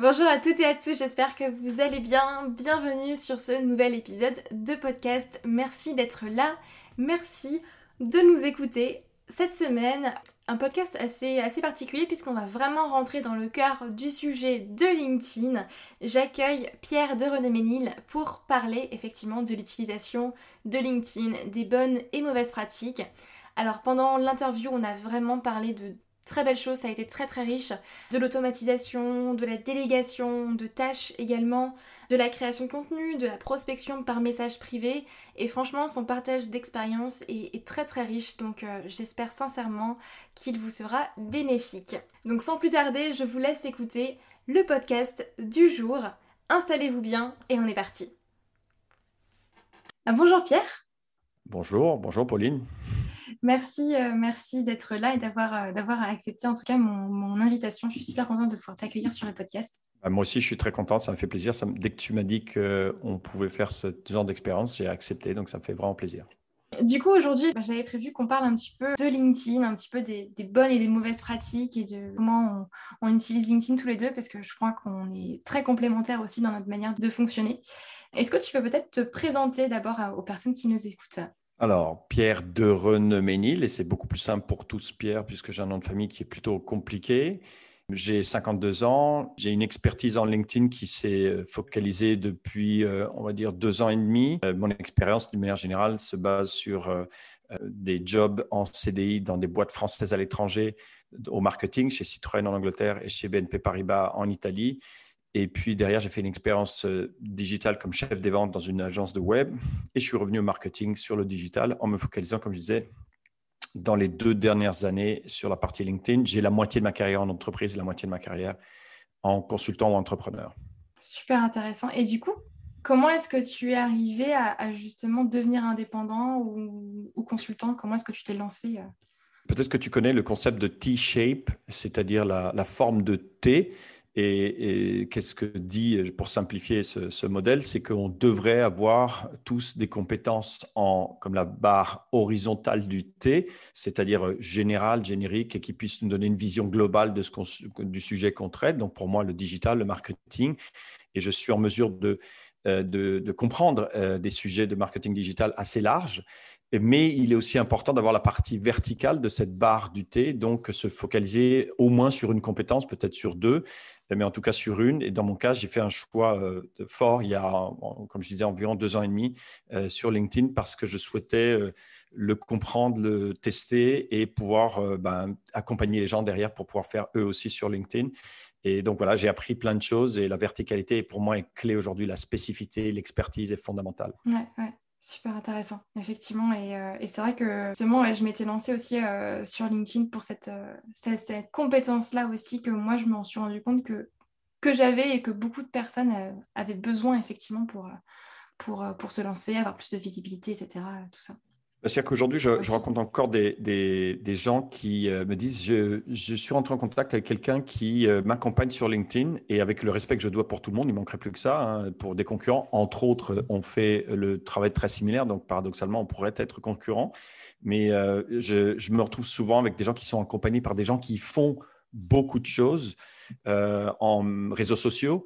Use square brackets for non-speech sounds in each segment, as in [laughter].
Bonjour à toutes et à tous, j'espère que vous allez bien. Bienvenue sur ce nouvel épisode de podcast. Merci d'être là, merci de nous écouter. Cette semaine, un podcast assez, assez particulier puisqu'on va vraiment rentrer dans le cœur du sujet de LinkedIn. J'accueille Pierre de René Ménil pour parler effectivement de l'utilisation de LinkedIn, des bonnes et mauvaises pratiques. Alors pendant l'interview, on a vraiment parlé de très belle chose, ça a été très très riche. De l'automatisation, de la délégation, de tâches également, de la création de contenu, de la prospection par message privé. Et franchement, son partage d'expérience est, très très riche, donc euh, j'espère sincèrement qu'il vous sera bénéfique. Donc sans plus tarder, je vous laisse écouter le podcast du jour. Installez-vous bien et on est parti. Ah, bonjour Pierre. Bonjour, bonjour Pauline. Merci, euh, merci d'être là et d'avoir, euh, d'avoir accepté en tout cas mon, invitation. Je suis super contente de pouvoir t'accueillir sur le podcast. Bah, moi aussi, je suis très contente. Ça me fait plaisir. dès que tu m'as dit qu'on pouvait faire ce genre d'expérience, j'ai accepté. Donc, ça me fait vraiment plaisir. Du coup, aujourd'hui, bah, j'avais prévu qu'on parle un petit peu de LinkedIn, un petit peu des, bonnes et des mauvaises pratiques et de comment on, on, utilise LinkedIn tous les deux, parce que je crois qu'on est très complémentaires aussi dans notre manière de fonctionner. Est-ce que tu peux peut-être te présenter d'abord aux personnes qui nous écoutent? Alors, Pierre de Ménil, et c'est beaucoup plus simple pour tous, Pierre, puisque j'ai un nom de famille qui est plutôt compliqué. J'ai 52 ans, j'ai une expertise en LinkedIn qui s'est euh, focalisée depuis, euh, on va dire, deux ans et demi. Euh, mon expérience, d'une manière générale, se base sur des jobs en CDI dans des boîtes françaises à l'étranger au marketing, chez Citroën en Angleterre et chez BNP Paribas en Italie. Et puis derrière, j'ai fait une expérience euh, digitale comme chef des ventes dans une agence de web. Et je suis revenu au marketing sur le digital en me focalisant, comme je disais, dans les deux dernières années sur la partie LinkedIn. J'ai la moitié de ma carrière en entreprise, la moitié de ma carrière en consultant ou entrepreneur. Super intéressant. Et du coup, comment est-ce que tu es arrivé à, justement devenir indépendant ou, consultant? Comment est-ce que tu t'es lancé euh? Peut-être que tu connais le concept de T-shape, c'est-à-dire la, la forme de T. Et, qu'est-ce que dit, pour simplifier ce, modèle, c'est qu'on devrait avoir tous des compétences en, comme la barre horizontale du T, c'est-à-dire général, générique, et qui puissent nous donner une vision globale de ce du sujet qu'on traite. Donc pour moi, le digital, le marketing, et je suis en mesure de, euh, de, comprendre euh, des sujets de marketing digital assez larges mais il est aussi important d'avoir la partie verticale de cette barre du T, donc se focaliser au moins sur une compétence, peut-être sur deux, mais en tout cas sur une. Et dans mon cas, j'ai fait un choix euh, fort il y a, comme je disais, environ deux ans et demi euh, sur LinkedIn parce que je souhaitais euh, le comprendre, le tester et pouvoir ben, accompagner les gens derrière pour pouvoir faire eux aussi sur LinkedIn. Et donc voilà, j'ai appris plein de choses et la verticalité pour moi est clé aujourd'hui. La spécificité, l'expertise est fondamentale. Ouais, ouais. Super intéressant, effectivement. Et, euh, et c'est vrai que justement, je m'étais lancée aussi euh, sur LinkedIn pour cette, euh, cette, cette compétence-là aussi, que moi, je m'en suis rendu compte que, que j'avais et que beaucoup de personnes avaient besoin, effectivement, pour, pour, pour se lancer, avoir plus de visibilité, etc. Tout ça. C'est-à-dire qu'aujourd'hui, je, rencontre encore des, des, gens qui euh, me disent je, je, suis rentré en contact avec quelqu'un qui euh, m'accompagne sur LinkedIn et avec le respect que je dois pour tout le monde, il manquerait plus que ça. Hein, pour des concurrents, entre autres, on fait le travail très similaire, donc paradoxalement, on pourrait être concurrent. Mais euh, je, je, me retrouve souvent avec des gens qui sont accompagnés par des gens qui font beaucoup de choses en réseaux sociaux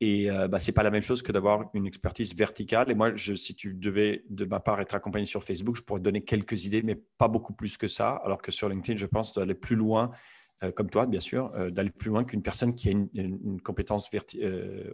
et euh, bah, ce n'est pas la même chose que d'avoir une expertise verticale. Et moi, si tu devais, de ma part, être accompagné sur Facebook, je pourrais te donner quelques idées, mais pas beaucoup plus que ça. Alors que sur LinkedIn, je pense d'aller plus loin, euh, comme toi, bien sûr, euh, d'aller plus loin qu'une personne qui a une, compétence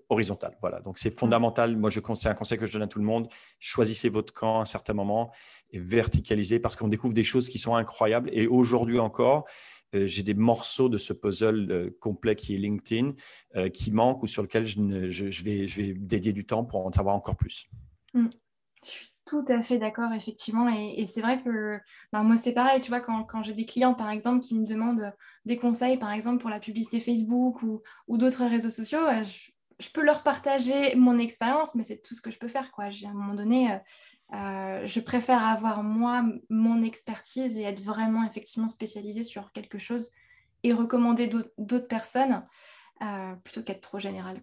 horizontale. Voilà. Donc, c'est fondamental. Moi, c'est un conseil que je donne à tout le monde. Choisissez votre camp à un certain moment et verticalisez parce qu'on découvre des choses qui sont incroyables. Et aujourd'hui encore, euh, j'ai des morceaux de ce puzzle euh, complet qui est LinkedIn euh, qui manquent ou sur lequel je, vais, dédier du temps pour en savoir encore plus. Mm. Je suis tout à fait d'accord, effectivement. Et, c'est vrai que ben, moi, c'est pareil, tu vois, quand, j'ai des clients, par exemple, qui me demandent des conseils, par exemple, pour la publicité Facebook ou, d'autres réseaux sociaux, je, peux leur partager mon expérience, mais c'est tout ce que je peux faire, quoi. À un moment donné, je préfère avoir moi mon expertise et être vraiment effectivement spécialisée sur quelque chose et recommander d'autres personnes plutôt qu'être trop général.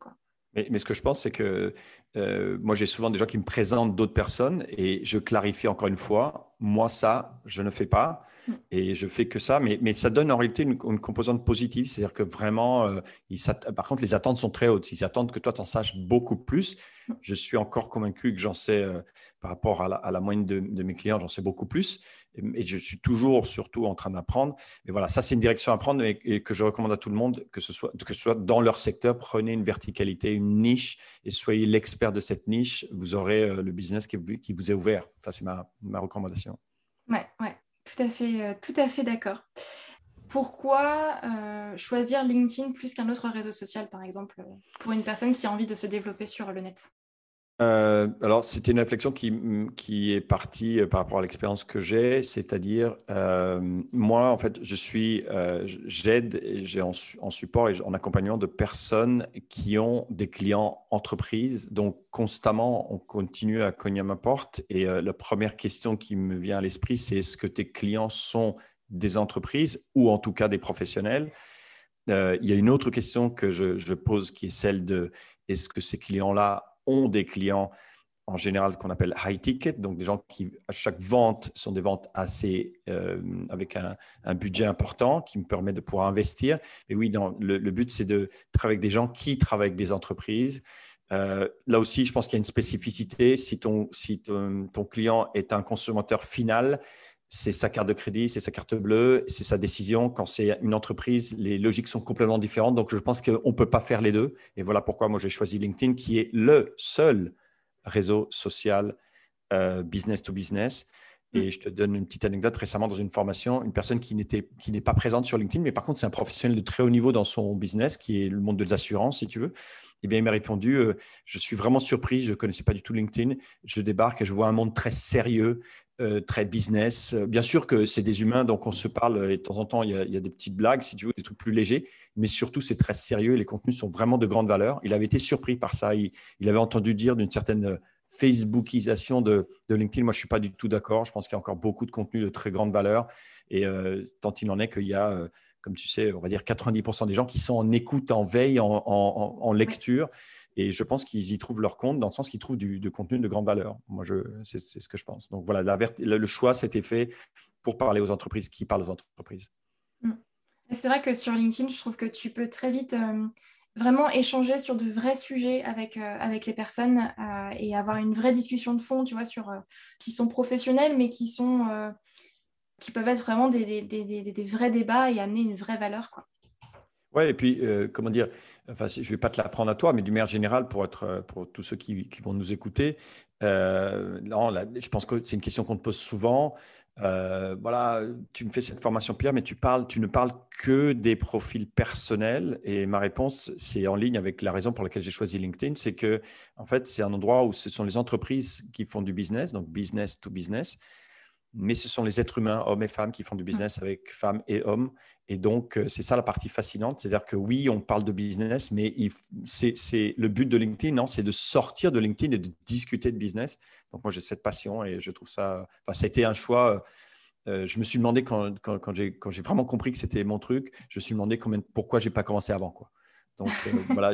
Mais, ce que je pense, c'est que euh, moi, j'ai souvent des gens qui me présentent d'autres personnes et je clarifie encore une fois, moi, ça, je ne fais pas et je fais que ça. Mais, mais ça donne en réalité une, composante positive, c'est-à-dire que vraiment, euh, par contre, les attentes sont très hautes. Ils attendent que toi, tu en saches beaucoup plus. Je suis encore convaincu que j'en sais, euh, par rapport à la, moyenne de, de, mes clients, j'en sais beaucoup plus et je suis toujours, surtout, en train d'apprendre. Mais voilà, ça, c'est une direction à prendre et, que je recommande à tout le monde, que ce, soit, que ce soit dans leur secteur. Prenez une verticalité, une niche et soyez l'expert de cette niche. Vous aurez euh, le business qui, vous est ouvert. Ça, c'est ma, ma, recommandation. Ouais, ouais, tout à fait, euh, tout fait d'accord. Pourquoi euh, choisir LinkedIn plus qu'un autre réseau social, par exemple, pour une personne qui a envie de se développer sur le net? Euh, alors, c'était une réflexion qui, qui est partie euh, par rapport à l'expérience que j'ai, c'est-à-dire, euh, moi, en fait, je suis, j'aide, j'ai en, support et en accompagnement de personnes qui ont des clients entreprises. Donc, constamment, on continue à cogner à ma porte. Et la première question qui me vient à l'esprit, c'est est-ce que tes clients sont des entreprises ou en tout cas des professionnels? Il y a une autre question que je pose qui est celle de est-ce que ces clients-là ont des clients en général qu'on appelle high ticket, donc des gens qui à chaque vente sont des ventes assez euh, avec un, budget important qui me permet de pouvoir investir. Et oui, le, but c'est de travailler avec des gens qui travaillent avec des entreprises. Euh, là aussi, je pense qu'il y a une spécificité. Si ton, si ton client est un consommateur final, c'est sa carte de crédit, c'est sa carte bleue, c'est sa décision. Quand c'est une entreprise, les logiques sont complètement différentes. Donc, je pense qu'on ne peut pas faire les deux. Et voilà pourquoi moi, j'ai choisi LinkedIn, qui est le seul réseau social euh, business to business. Et mm. je te donne une petite anecdote. Récemment, dans une formation, une personne qui qui n'est pas présente sur LinkedIn, mais par contre, c'est un professionnel de très haut niveau dans son business, qui est le monde des assurances, si tu veux. Eh bien, il m'a répondu euh, Je suis vraiment surpris, je ne connaissais pas du tout LinkedIn. Je débarque et je vois un monde très sérieux, euh, très business. Bien sûr que c'est des humains, donc on se parle et de temps en temps, il y, a, des petites blagues, si tu veux, des trucs plus légers, mais surtout, c'est très sérieux et les contenus sont vraiment de grande valeur. Il avait été surpris par ça. Il, avait entendu dire d'une certaine Facebookisation de, LinkedIn. Moi, je ne suis pas du tout d'accord. Je pense qu'il y a encore beaucoup de contenus de très grande valeur. Et euh, tant il en est qu'il y a, euh, comme tu sais, on va dire 90% des gens qui sont en écoute, en veille, en lecture. Et je pense qu'ils y trouvent leur compte dans le sens qu'ils trouvent du, contenu de grande valeur. Moi, c'est, ce que je pense. Donc voilà, le choix s'était fait pour parler aux entreprises qui parlent aux entreprises. Mm. C'est vrai que sur LinkedIn, je trouve que tu peux très vite euh, vraiment échanger sur de vrais sujets avec, euh, avec les personnes euh, et avoir une vraie discussion de fond, tu vois, sur qui sont professionnels, mais qui sont qui peuvent être vraiment des, des, des, vrais débats et amener une vraie valeur, quoi. Ouais, et puis, comment dire, enfin, je ne vais pas te l'apprendre à toi, mais du manière générale, pour, être, euh, pour tous ceux qui, qui vont nous écouter, euh, non, je pense que c'est une question qu'on te pose souvent. Euh, voilà, tu me fais cette formation Pierre, mais tu, parles, tu ne parles que des profils personnels. Et ma réponse, c'est en ligne avec la raison pour laquelle j'ai choisi LinkedIn, c'est que en fait, c'est un endroit où ce sont les entreprises qui font du business, donc business to business mais ce sont les êtres humains, hommes et femmes, qui font du business mmh. avec femmes et hommes. Et donc, euh, c'est ça la partie fascinante. C'est-à-dire que oui, on parle de business, mais c'est le but de LinkedIn, non, c'est de sortir de LinkedIn et de discuter de business. Donc, moi, j'ai cette passion et je trouve ça. Enfin, ça a été un choix. Euh, je me suis demandé quand, quand, quand j'ai vraiment compris que c'était mon truc, je me suis demandé combien, pourquoi j'ai pas commencé avant. Quoi. Donc euh, voilà,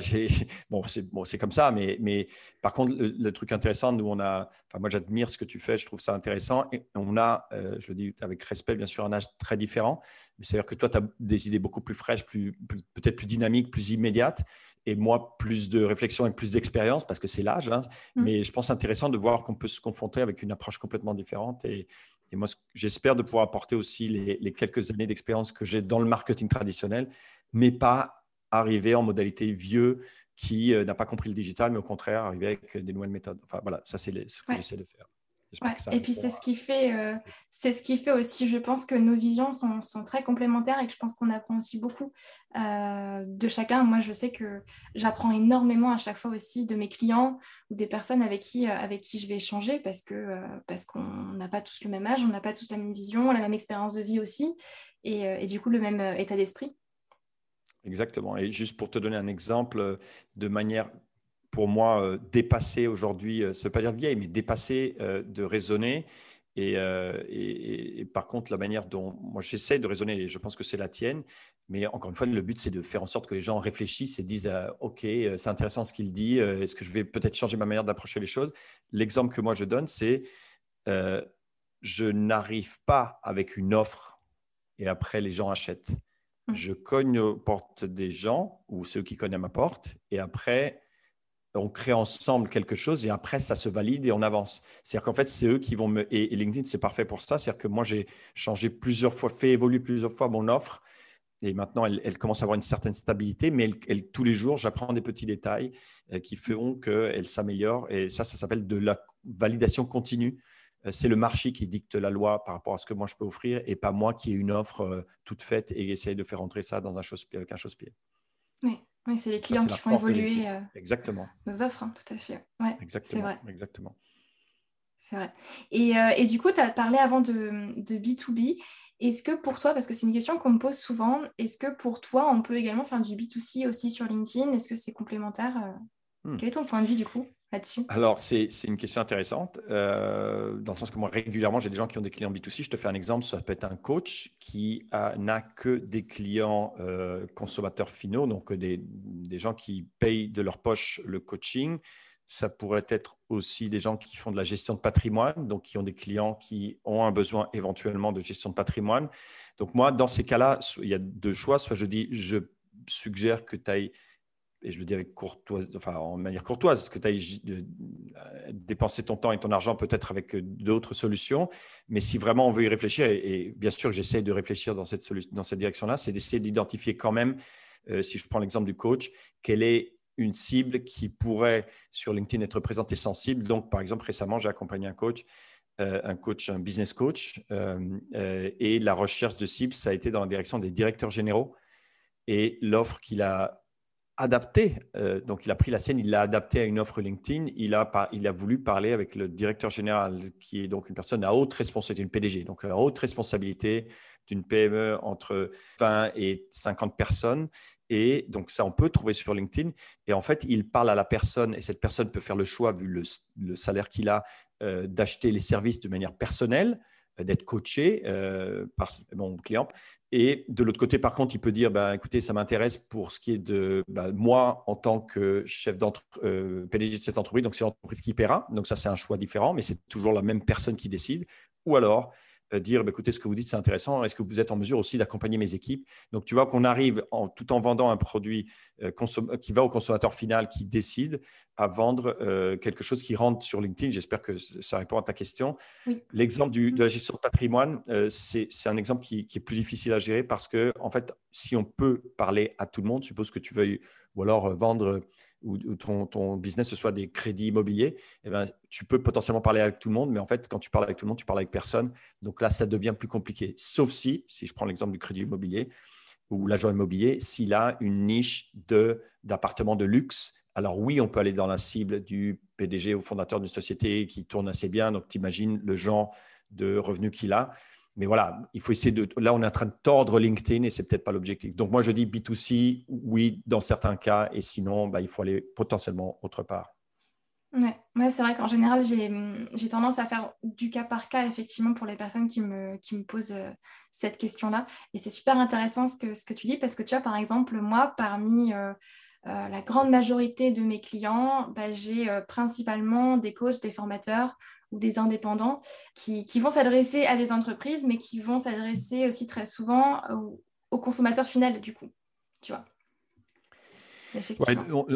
bon, c'est bon, comme ça, mais, mais par contre, le, truc intéressant, nous on a, enfin moi j'admire ce que tu fais, je trouve ça intéressant, et on a, euh, je le dis avec respect, bien sûr, un âge très différent, c'est-à-dire que toi, tu as des idées beaucoup plus fraîches, plus, peut-être plus dynamiques, plus immédiates, et moi, plus de réflexion et plus d'expérience, parce que c'est l'âge, hein, mmh. mais je pense intéressant de voir qu'on peut se confronter avec une approche complètement différente, et, et moi, j'espère de pouvoir apporter aussi les, les quelques années d'expérience que j'ai dans le marketing traditionnel, mais pas arriver en modalité vieux qui euh, n'a pas compris le digital, mais au contraire, arriver avec des nouvelles méthodes. Enfin, voilà, ça, c'est ce que j'essaie de faire. Et puis c'est ce qui fait, euh, c'est ce qui fait aussi, je pense que nos visions sont, sont très complémentaires et que je pense qu'on apprend aussi beaucoup euh, de chacun. Moi, je sais que j'apprends énormément à chaque fois aussi de mes clients ou des personnes avec qui, avec qui je vais échanger parce que parce qu'on n'a pas tous le même âge, on n'a pas tous la même vision, la même expérience de vie aussi et, et du coup le même état d'esprit. Exactement. Et juste pour te donner un exemple, de manière pour moi dépasser aujourd'hui, ça ne veut pas dire vieille, mais dépasser de raisonner. Et, par contre, la manière dont moi j'essaie de raisonner, et je pense que c'est la tienne, mais encore une fois, le but c'est de faire en sorte que les gens réfléchissent et disent Ok, c'est intéressant ce qu'il dit, est-ce que je vais peut-être changer ma manière d'approcher les choses? L'exemple que moi je donne, c'est je n'arrive pas avec une offre et après les gens achètent. Mmh. Je cogne aux portes des gens ou ceux qui cognent à ma porte et après on crée ensemble quelque chose et après ça se valide et on avance. C'est-à-dire qu'en fait c'est eux qui vont me et, LinkedIn c'est parfait pour ça. C'est-à-dire que moi j'ai changé plusieurs fois, fait évoluer plusieurs fois mon offre et maintenant elle, commence à avoir une certaine stabilité, mais tous les jours j'apprends des petits détails euh, qui feront qu'elle s'améliore et ça ça s'appelle de la validation continue. Euh, c'est le marché qui dicte la loi par rapport à ce que moi je peux offrir et pas moi qui ai une offre euh, toute faite et essaye de faire entrer ça dans un avec un chausse-pied. Oui, oui c'est les clients qui font évoluer euh, Exactement. nos offres, hein, tout à fait. Ouais, Exactement. C'est vrai. Exactement. C'est vrai. Et, et, du coup, tu as parlé avant de, de B2B. Est-ce que pour toi, parce que c'est une question qu'on me pose souvent, est-ce que pour toi, on peut également faire du B2C aussi sur LinkedIn? Est-ce que c'est complémentaire hmm. Quel est ton point de vue du coup? Alors, c'est une question intéressante, euh, dans le sens que moi, régulièrement, j'ai des gens qui ont des clients B2C. Je te fais un exemple, ça peut être un coach qui n'a que des clients euh, consommateurs finaux, donc des, des, gens qui payent de leur poche le coaching. Ça pourrait être aussi des gens qui font de la gestion de patrimoine, donc qui ont des clients qui ont un besoin éventuellement de gestion de patrimoine. Donc moi, dans ces cas-là, il y a deux choix. Soit je dis, je suggère que tu ailles et je le dis en manière courtoise, que tu ailles euh, dépenser ton temps et ton argent peut-être avec euh, d'autres solutions. Mais si vraiment on veut y réfléchir, et, bien sûr j'essaie de réfléchir dans cette, direction-là, c'est d'essayer d'identifier quand même, euh, si je prends l'exemple du coach, quelle est une cible qui pourrait sur LinkedIn être présentée sensible. Donc, par exemple, récemment, j'ai accompagné un coach, un coach, un business coach, et la recherche de cible, ça a été dans la direction des directeurs généraux. Et l'offre qu'il a adapté. Euh, donc, il a pris la sienne, il l'a adapté à une offre LinkedIn. Il a, il a voulu parler avec le directeur général, qui est donc une personne à haute responsabilité, une PDG, donc à haute responsabilité d'une PME entre 20 et 50 personnes. Et donc, ça, on peut trouver sur LinkedIn. Et en fait, il parle à la personne et cette personne peut faire le choix, vu le, salaire qu'il a, euh, d'acheter les services de manière personnelle euh, d'être coaché par mon client et de l'autre côté, par contre, il peut dire, bah, écoutez, ça m'intéresse pour ce qui est de bah, moi en tant que chef d'entreprise, euh, PDG de cette entreprise, donc c'est l'entreprise qui paiera. Donc ça, c'est un choix différent, mais c'est toujours la même personne qui décide. Ou alors, dire bah, écoutez, ce que vous dites, c'est intéressant. Est-ce que vous êtes en mesure aussi d'accompagner mes équipes? Donc, tu vois qu'on arrive en, tout en vendant un produit euh, qui va au consommateur final qui décide à vendre euh, quelque chose qui rentre sur LinkedIn. J'espère que ça répond à ta question. L'exemple de la gestion de patrimoine, c'est un exemple qui, qui, est plus difficile à gérer parce que, en fait, si on peut parler à tout le monde, suppose que tu veuilles ou alors vendre ou, ton, business ce soit des crédits immobiliers, eh ben, tu peux potentiellement parler avec tout le monde, mais en fait, quand tu parles avec tout le monde, tu parles avec personne. Donc là, ça devient plus compliqué. Sauf si, si je prends l'exemple du crédit immobilier ou l'agent immobilier, s'il a une niche d'appartements de, luxe, alors oui, on peut aller dans la cible du PDG ou fondateur d'une société qui tourne assez bien. Donc, tu imagines le genre de revenus qu'il a mais voilà, il faut essayer de. Là, on est en train de tordre LinkedIn et c'est peut-être pas l'objectif. Donc, moi, je dis B2C, oui, dans certains cas, et sinon, bah, il faut aller potentiellement autre part. Ouais, ouais c'est vrai qu'en général, j'ai tendance à faire du cas par cas, effectivement, pour les personnes qui me, qui me posent euh, cette question-là. Et c'est super intéressant ce que, ce que tu dis, parce que tu vois, par exemple, moi, parmi euh, euh, la grande majorité de mes clients, bah, j'ai principalement des coachs, des formateurs ou des indépendants qui, vont s'adresser à des entreprises, mais qui vont s'adresser aussi très souvent au, consommateur final, du coup. Tu vois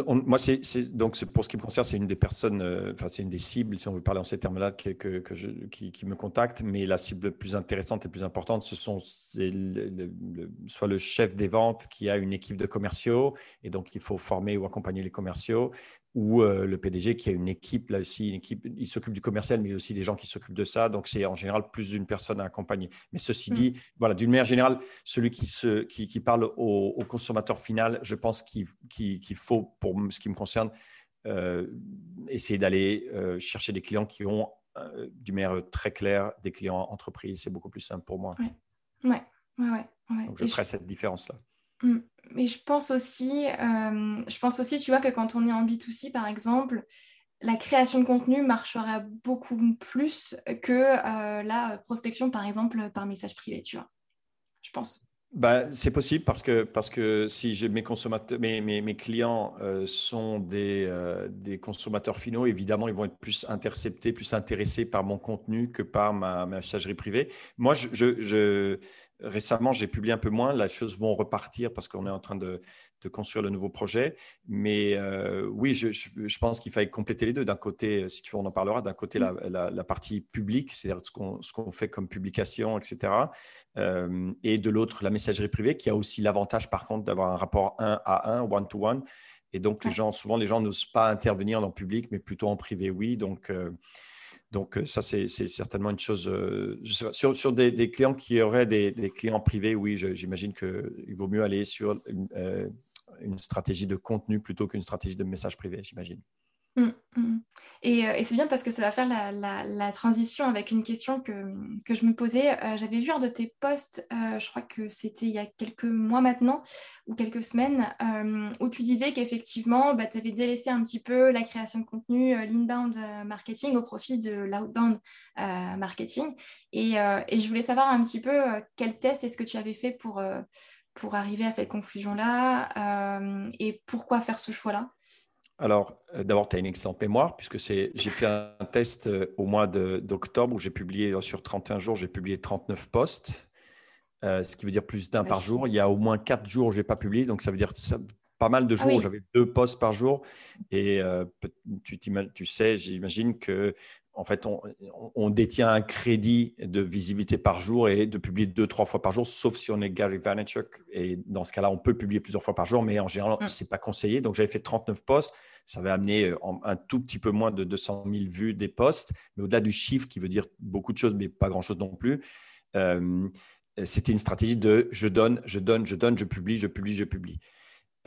moi, c'est donc pour ce qui me concerne, c'est une des personnes, euh, enfin c'est une des cibles, si on veut parler en ces termes-là, que, que, je, qui, me contacte. Mais la cible plus intéressante et plus importante, ce sont soit le chef des ventes qui a une équipe de commerciaux et donc il faut former ou accompagner les commerciaux, ou euh, le PDG qui a une équipe, là aussi, une équipe, il s'occupe du commercial, mais il y a aussi des gens qui s'occupent de ça. Donc, c'est en général plus d'une personne à accompagner. Mais ceci dit, mm. voilà, d'une manière générale, celui qui, se, qui, qui parle au, consommateur final, je pense qu'il faut, pour ce qui me concerne, euh, essayer d'aller euh, chercher des clients qui ont, d'une manière très claire, des clients entreprises. C'est beaucoup plus simple pour moi. Ouais, ouais, ouais. Donc, je ferai cette différence-là. Mm. Mais je pense aussi, euh, je pense aussi, tu vois, que quand on est en B2C, par exemple, la création de contenu marchera beaucoup plus que euh, la prospection, par exemple, par message privé, tu vois. Je pense. Bah, c'est possible parce que, parce que si mes, consommateurs, mes, mes, clients euh, sont des, des, consommateurs finaux, évidemment, ils vont être plus interceptés, plus intéressés par mon contenu que par ma, messagerie privée. Moi, je, je, récemment, j'ai publié un peu moins. Les choses vont repartir parce qu'on est en train de, de, construire le nouveau projet. Mais euh, oui, je, je pense qu'il fallait compléter les deux. D'un côté, si tu veux, on en parlera. D'un côté, la, la, la, partie publique, c'est-à-dire ce qu'on fait comme publication, etc. Euh, et de l'autre, la messagerie privée, qui a aussi l'avantage, par contre, d'avoir un rapport 1 à 1, one-to-one. Et donc, les gens, souvent, les gens n'osent pas intervenir dans le public, mais plutôt en privé, oui. Donc, euh, donc, euh, ça, c'est certainement une chose. Euh, sur, sur des, clients qui auraient des, clients privés, oui, j'imagine qu'il vaut mieux aller sur euh, une stratégie de contenu plutôt qu'une stratégie de message privé, j'imagine. Mmh, mmh. Et, et c'est bien parce que ça va faire la, transition avec une question que, que je me posais. J'avais vu un de tes posts, je crois que c'était il y a quelques mois maintenant, ou quelques semaines, où tu disais qu'effectivement, bah, tu avais délaissé un petit peu la création de contenu, l'inbound marketing au profit de l'outbound marketing. Et, et, je voulais savoir un petit peu quel test est-ce que tu avais fait pour, pour arriver à cette conclusion-là et pourquoi faire ce choix-là? Alors, euh, d'abord, tu as une excellente mémoire, puisque j'ai fait un test euh, au mois d'octobre où j'ai publié, euh, sur 31 jours, j'ai publié 39 posts, ce qui veut dire plus d'un par jour. Il y a au moins 4 jours où je n'ai pas publié, donc ça veut dire pas mal de ah jours où j'avais deux posts par jour. Et tu, tu, sais, j'imagine que en fait, on, détient un crédit de visibilité par jour et de publier deux, trois fois par jour, sauf si on est Gary Vaynerchuk. Et dans ce cas-là, on peut publier plusieurs fois par jour, mais en général, mm. ce n'est pas conseillé. Donc, j'avais fait 39 posts. Ça avait amené euh, un tout petit peu moins de 200 000 vues des posts. Mais au-delà du chiffre, qui veut dire beaucoup de choses, mais pas grand-chose non plus, euh, c'était une stratégie de je donne, je donne, je donne, je publie, je publie, je publie.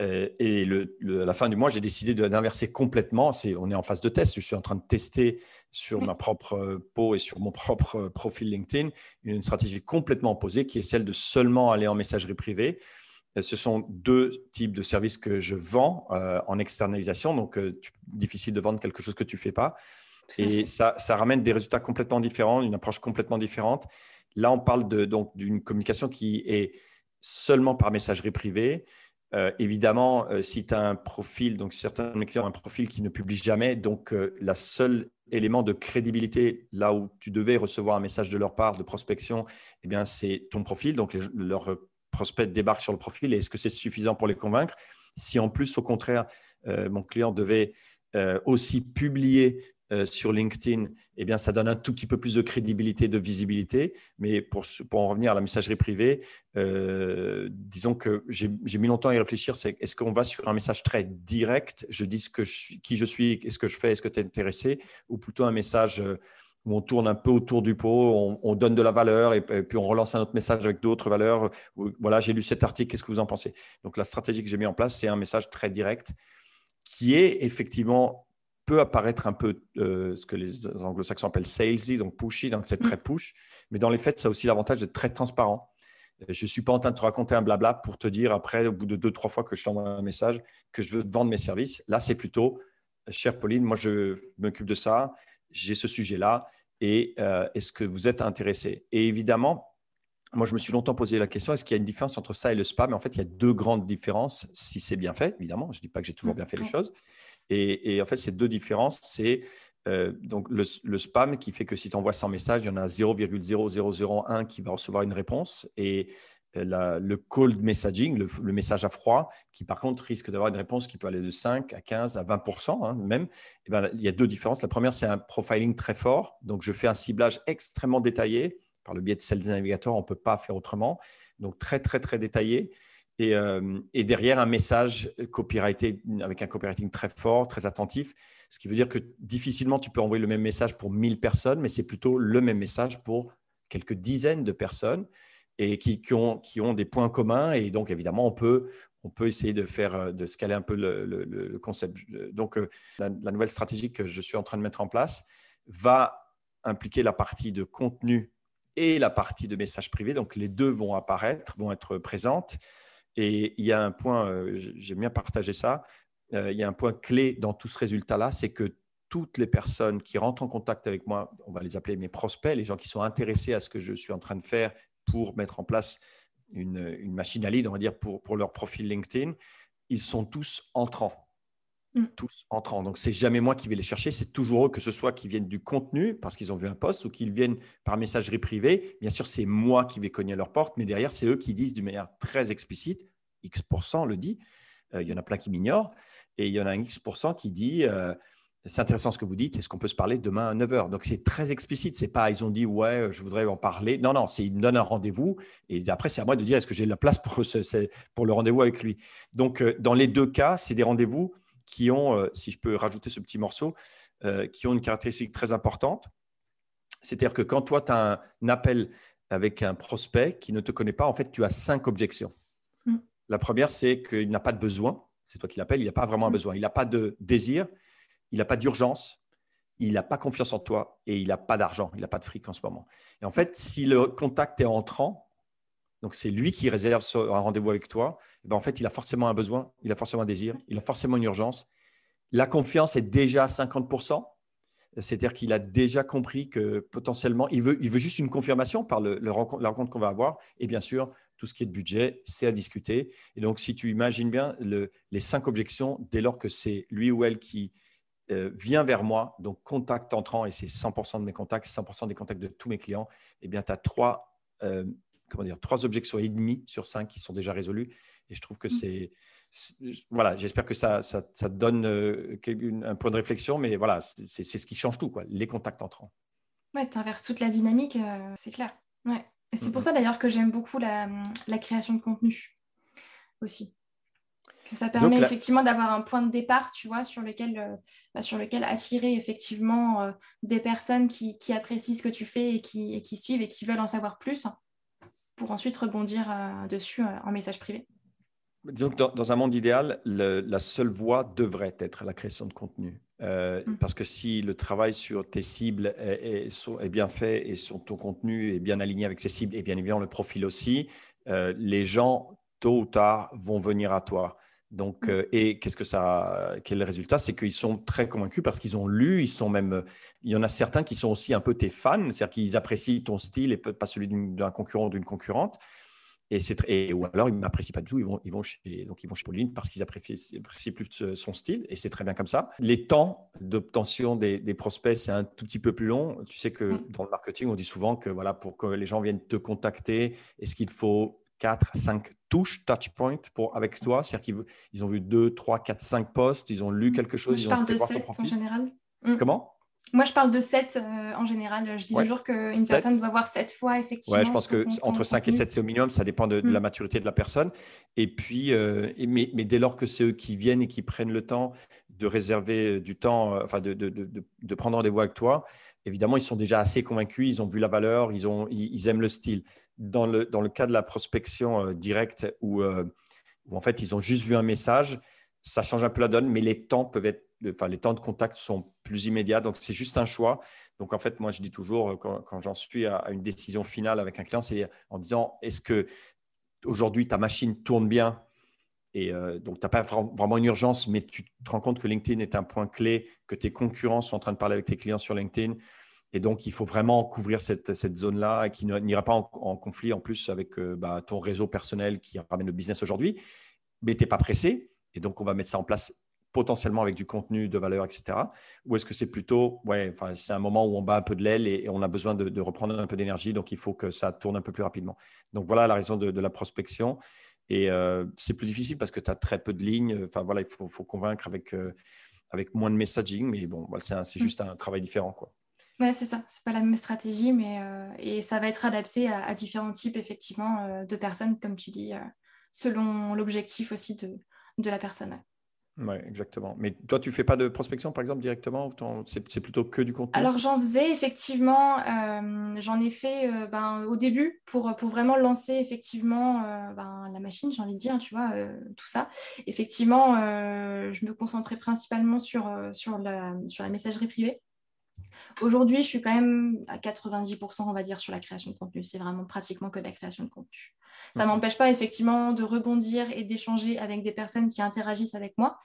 Euh, et à la fin du mois, j'ai décidé d'inverser complètement. on est en phase de test. Je suis en train de tester sur ma propre euh, peau et sur mon propre euh, profil LinkedIn une stratégie complètement opposée qui est celle de seulement aller en messagerie privée. Ce sont deux types de services que je vends en externalisation. Donc, difficile de vendre quelque chose que tu ne fais pas. Et ça, ça, ramène des résultats complètement différents, une approche complètement différente. Là, on parle d'une communication qui est seulement par messagerie privée euh, évidemment, euh, si tu as un profil, donc certains de mes clients ont un profil qui ne publie jamais, donc euh, la seule élément de crédibilité là où tu devais recevoir un message de leur part de prospection, eh bien c'est ton profil. Donc leurs prospects débarquent sur le profil et est-ce que c'est suffisant pour les convaincre? Si en plus, au contraire, mon client devait aussi publier euh, sur LinkedIn, eh bien, ça donne un tout petit peu plus de crédibilité, de visibilité. Mais pour, pour en revenir à la messagerie privée, euh, disons que j'ai mis longtemps à y réfléchir. Est-ce qu'on va sur un message très direct Je dis ce que qui je suis, qu'est-ce que je fais, est-ce que tu es intéressé Ou plutôt un message euh, où on tourne un peu autour du pot, on, donne de la valeur et, puis on relance un autre message avec d'autres valeurs. voilà, j'ai lu cet article, qu'est-ce que vous en pensez? Donc la stratégie que j'ai mis en place, c'est un message très direct qui est effectivement peut apparaître un peu euh, ce que les anglo-saxons appellent salesy, donc pushy, donc c'est très mm. push. Mais dans les faits, ça a aussi l'avantage d'être très transparent. Euh, je ne suis pas en train de te raconter un blabla pour te dire après, au bout de deux, trois fois que je t'envoie un message, que je veux te vendre mes services. Là, c'est plutôt, chère Pauline, moi, je m'occupe de ça, j'ai ce sujet-là, et euh, est-ce que vous êtes intéressé? Et évidemment, moi, je me suis longtemps posé la question, est-ce qu'il y a une différence entre ça et le spam Mais en fait, il y a deux grandes différences, si c'est bien fait, évidemment. Je ne dis pas que j'ai toujours mm. bien fait les choses. Et, en fait, ces deux différences, c'est euh, donc le, spam qui fait que si tu envoies 100 messages, il y en a 0,0001 qui va recevoir une réponse. Et euh, le cold messaging, le, message à froid, qui par contre risque d'avoir une réponse qui peut aller de 5 à 15 à 20 hein, même, eh ben, il y a deux différences. La première, c'est un profiling très fort. Donc, je fais un ciblage extrêmement détaillé. Par le biais de Sales Navigator, on ne peut pas faire autrement. Donc, très, très, très détaillé. Euh, et, derrière un message copyrighté avec un copywriting très fort, très attentif, ce qui veut dire que difficilement tu peux envoyer le même message pour 1000 personnes, mais c'est plutôt le même message pour quelques dizaines de personnes et qui, ont, qui ont des points communs. Et donc, évidemment, on peut, on peut essayer de faire, euh, de scaler un peu le, concept. Donc, euh, la, nouvelle stratégie que je suis en train de mettre en place va impliquer la partie de contenu et la partie de message privé. Donc, les deux vont apparaître, vont être présentes. Et il y a un point, euh, j'aime bien partager ça, euh, il y a un point clé dans tout ce résultat-là, c'est que toutes les personnes qui rentrent en contact avec moi, on va les appeler mes prospects, les gens qui sont intéressés à ce que je suis en train de faire pour mettre en place une, machine à lead, on va dire, pour, pour leur profil LinkedIn, ils sont tous entrants. Mm. Tous entrants. Donc, c'est jamais moi qui vais les chercher, c'est toujours eux, que ce soit qui viennent du contenu parce qu'ils ont vu un post ou qu'ils viennent par messagerie privée. Bien sûr, c'est moi qui vais cogner à leur porte, mais derrière, c'est eux qui disent d'une manière très explicite, X% le dit, euh, il y en a plein qui m'ignorent, et il y en a un X% qui dit euh, c'est intéressant ce que vous dites, est-ce qu'on peut se parler demain à 9h Donc c'est très explicite, c'est pas ils ont dit ouais, je voudrais en parler. Non, non, c'est ils me donnent un rendez-vous, et après c'est à moi de dire est-ce que j'ai la place pour, ce, pour le rendez-vous avec lui? Donc euh, dans les deux cas, c'est des rendez-vous qui ont, si je peux rajouter ce petit morceau, qui ont une caractéristique très importante. C'est-à-dire que quand toi, tu as un appel avec un prospect qui ne te connaît pas, en fait, tu as cinq objections. Mm. La première, c'est qu'il n'a pas de besoin. C'est toi qui l'appelles, il n'a pas vraiment un mm. besoin. Il n'a pas de désir, il n'a pas d'urgence, il n'a pas confiance en toi et il n'a pas d'argent, il n'a pas de fric en ce moment. Et en fait, si le contact est entrant, donc c'est lui qui réserve un rendez-vous avec toi, eh ben en fait, il a forcément un besoin, il a forcément un désir, il a forcément une urgence. La confiance est déjà à 50%. C'est-à-dire qu'il a déjà compris que potentiellement, il veut, il juste une confirmation par le, la rencontre qu'on va avoir. Et bien sûr, tout ce qui est de budget, c'est à discuter. Et donc, si tu imagines bien les cinq objections, dès lors que c'est lui ou elle qui euh, vient vers moi, donc contact entrant, et c'est 100% de mes contacts, 100% des contacts de tous mes clients, eh bien, tu as trois, euh, comment dire, trois objections et demie sur cinq qui sont déjà résolues. Et je trouve que mmh. c'est voilà, j'espère que ça, ça, ça donne euh, un point de réflexion, mais voilà, c'est ce qui change tout, quoi, les contacts entrants. Ouais, tu inverses toute la dynamique, euh, c'est clair. Ouais. Et c'est pour ça d'ailleurs que j'aime beaucoup la, la, création de contenu aussi. Que ça permet effectivement d'avoir un point de départ, tu vois, sur lequel, euh, bah, sur lequel attirer effectivement des personnes qui, qui, apprécient ce que tu fais et qui, et qui suivent et qui veulent en savoir plus pour ensuite rebondir dessus en message privé. Disons que dans, un monde idéal, la seule voie devrait être la création de contenu. Euh, mm. Parce que si le travail sur tes cibles est, est, bien fait et sur ton contenu est bien aligné avec ces cibles et bien évidemment le profil aussi, euh, les gens, tôt ou tard, vont venir à toi. Donc, mm. euh, et qu'est-ce que ça, quel est le résultat? C'est qu'ils sont très convaincus parce qu'ils ont lu, ils sont même, il y en a certains qui sont aussi un peu tes fans, c'est-à-dire qu'ils apprécient ton style et pas celui d'un concurrent ou d'une concurrente. Et, et, ou alors ils ne m'apprécient pas du tout, ils vont, ils vont chez, donc ils vont chez Pauline parce qu'ils apprécient, plus son style et c'est très bien comme ça. Les temps d'obtention des, prospects, c'est un tout petit peu plus long. Tu sais que mm. dans le marketing, on dit souvent que voilà, pour que les gens viennent te contacter, est-ce qu'il faut 4, 5 touches, touch point pour, avec toi C'est-à-dire qu'ils ils ont vu 2, 3, 4, 5 posts, ils ont lu mm. quelque chose, Je ils parle de 7 en général. Mm. Comment? Moi, je parle de 7 euh, en général. Je dis toujours qu'une personne doit voir 7 fois, effectivement. Ouais, je pense que entre 5 et 7, c'est au minimum. Ça dépend de, la mm. maturité de la personne. Et puis, euh, mais, dès lors que c'est eux qui viennent et qui prennent le temps de réserver du temps, euh, enfin, de, de, de, prendre rendez-vous avec toi, évidemment, ils sont déjà assez convaincus. Ils ont vu la valeur, ils, ont, ils, aiment le style. Dans le, dans le cas de la prospection directe où, où, en fait, ils ont juste vu un message, ça change un peu la donne, mais les temps peuvent être enfin, les temps de contact sont plus immédiats. Donc, c'est juste un choix. Donc, en fait, moi, je dis toujours, euh, quand, j'en suis à, une décision finale avec un client, c'est en disant, est-ce que aujourd'hui, ta machine tourne bien et euh, donc, tu n'as pas vraiment une urgence, mais tu te rends compte que LinkedIn est un point clé, que tes concurrents sont en train de parler avec tes clients sur LinkedIn. Et donc, il faut vraiment couvrir cette, zone-là et qui n'ira pas en, conflit en plus avec euh, bah, ton réseau personnel qui ramène le business aujourd'hui. Mais tu n'es pas pressé. Et donc, on va mettre ça en place potentiellement avec du contenu de valeur, etc. Ou est-ce que c'est plutôt, ouais, c'est un moment où on bat un peu de l'aile et, on a besoin de, reprendre un peu d'énergie, donc il faut que ça tourne un peu plus rapidement. Donc voilà la raison de, la prospection. Et euh, c'est plus difficile parce que tu as très peu de lignes. Enfin voilà, il faut, convaincre avec, euh, avec moins de messaging, mais bon, c'est mm. juste un travail différent. Quoi. Ouais, c'est ça. C'est pas la même stratégie, mais euh, et ça va être adapté à, différents types effectivement de personnes, comme tu dis, selon l'objectif aussi de, de la personne. Oui, exactement. Mais toi, tu fais pas de prospection, par exemple, directement C'est plutôt que du contenu? Alors, j'en faisais effectivement. Euh, j'en ai fait euh, ben, au début pour, pour vraiment lancer effectivement euh, ben, la machine, j'ai envie de dire, tu vois, tout ça. Effectivement, je me concentrais principalement sur, sur, la, sur la messagerie privée aujourd'hui, je suis quand même à 90%, on va dire, sur la création de contenu. C'est vraiment pratiquement que de la création de contenu. Ça ne m'empêche pas effectivement de rebondir et d'échanger avec des personnes qui interagissent avec moi,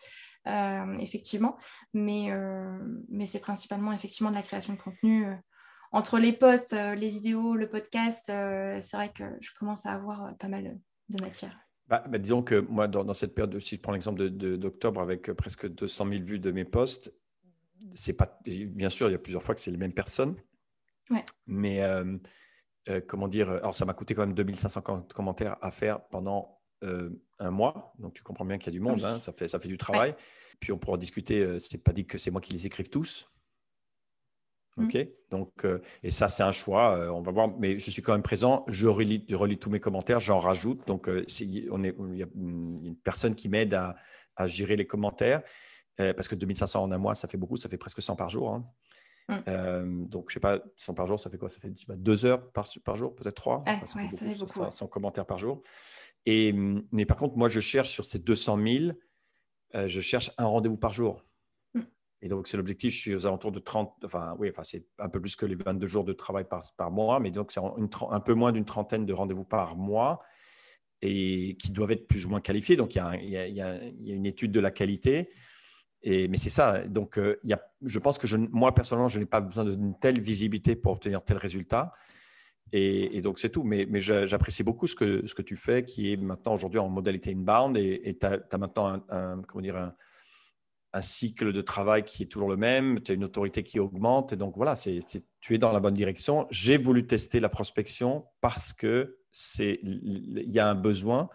euh, effectivement. Mais, euh, mais c'est principalement effectivement de la création de contenu. entre les posts, les vidéos, le podcast, c'est vrai que je commence à avoir pas mal de matière. Bah, bah, disons que moi, dans, cette période, si je prends l'exemple d'octobre avec presque 200 000 vues de mes posts, c'est pas, bien sûr, il y a plusieurs fois que c'est les mêmes personnes. Mais euh, euh, comment dire, alors ça m'a coûté quand même 2500 commentaires à faire pendant euh, un mois. Donc tu comprends bien qu'il y a du monde, hein, ça, fait, ça fait du travail. Puis on pourra discuter, c'est pas dit que c'est moi qui les écrive tous. Mmh. OK Donc, et ça, c'est un choix. on va voir. Mais je suis quand même présent. Je relis, je relis tous mes commentaires. J'en rajoute. Donc, on est, il y a une personne qui m'aide à, à, gérer les commentaires. Euh, parce que 2500 en un mois, ça fait beaucoup, ça fait presque 100 par jour. Hein. Mm. Euh, donc, je sais pas, 100 par jour, ça fait quoi? Ça fait deux heures par, par jour, peut-être trois? Ça, fait beaucoup, 100 commentaires par jour. Et, mais par contre, moi, je cherche sur ces 200 000, euh, je cherche un rendez-vous par jour. Mm. Et donc, c'est l'objectif. Je suis aux alentours de 30, enfin, oui, enfin, c'est un peu plus que les 22 jours de travail par, par mois, mais donc, c'est un peu moins d'une trentaine de rendez-vous par mois et qui doivent être plus ou moins qualifiés. Donc, il y a, il y a, il y a une étude de la qualité mais c'est ça. Donc, euh, y a, je pense que je, moi, personnellement, je n'ai pas besoin d'une telle visibilité pour obtenir tel résultat. Et, donc, c'est tout. Mais, j'apprécie beaucoup ce que, ce que tu fais, qui est maintenant aujourd'hui en modalité inbound. Et tu as, maintenant un, comment dire, un, cycle de travail qui est toujours le même. Tu as une autorité qui augmente. Et donc, voilà, c'est tu es dans la bonne direction. J'ai voulu tester la prospection parce qu'il y a un besoin.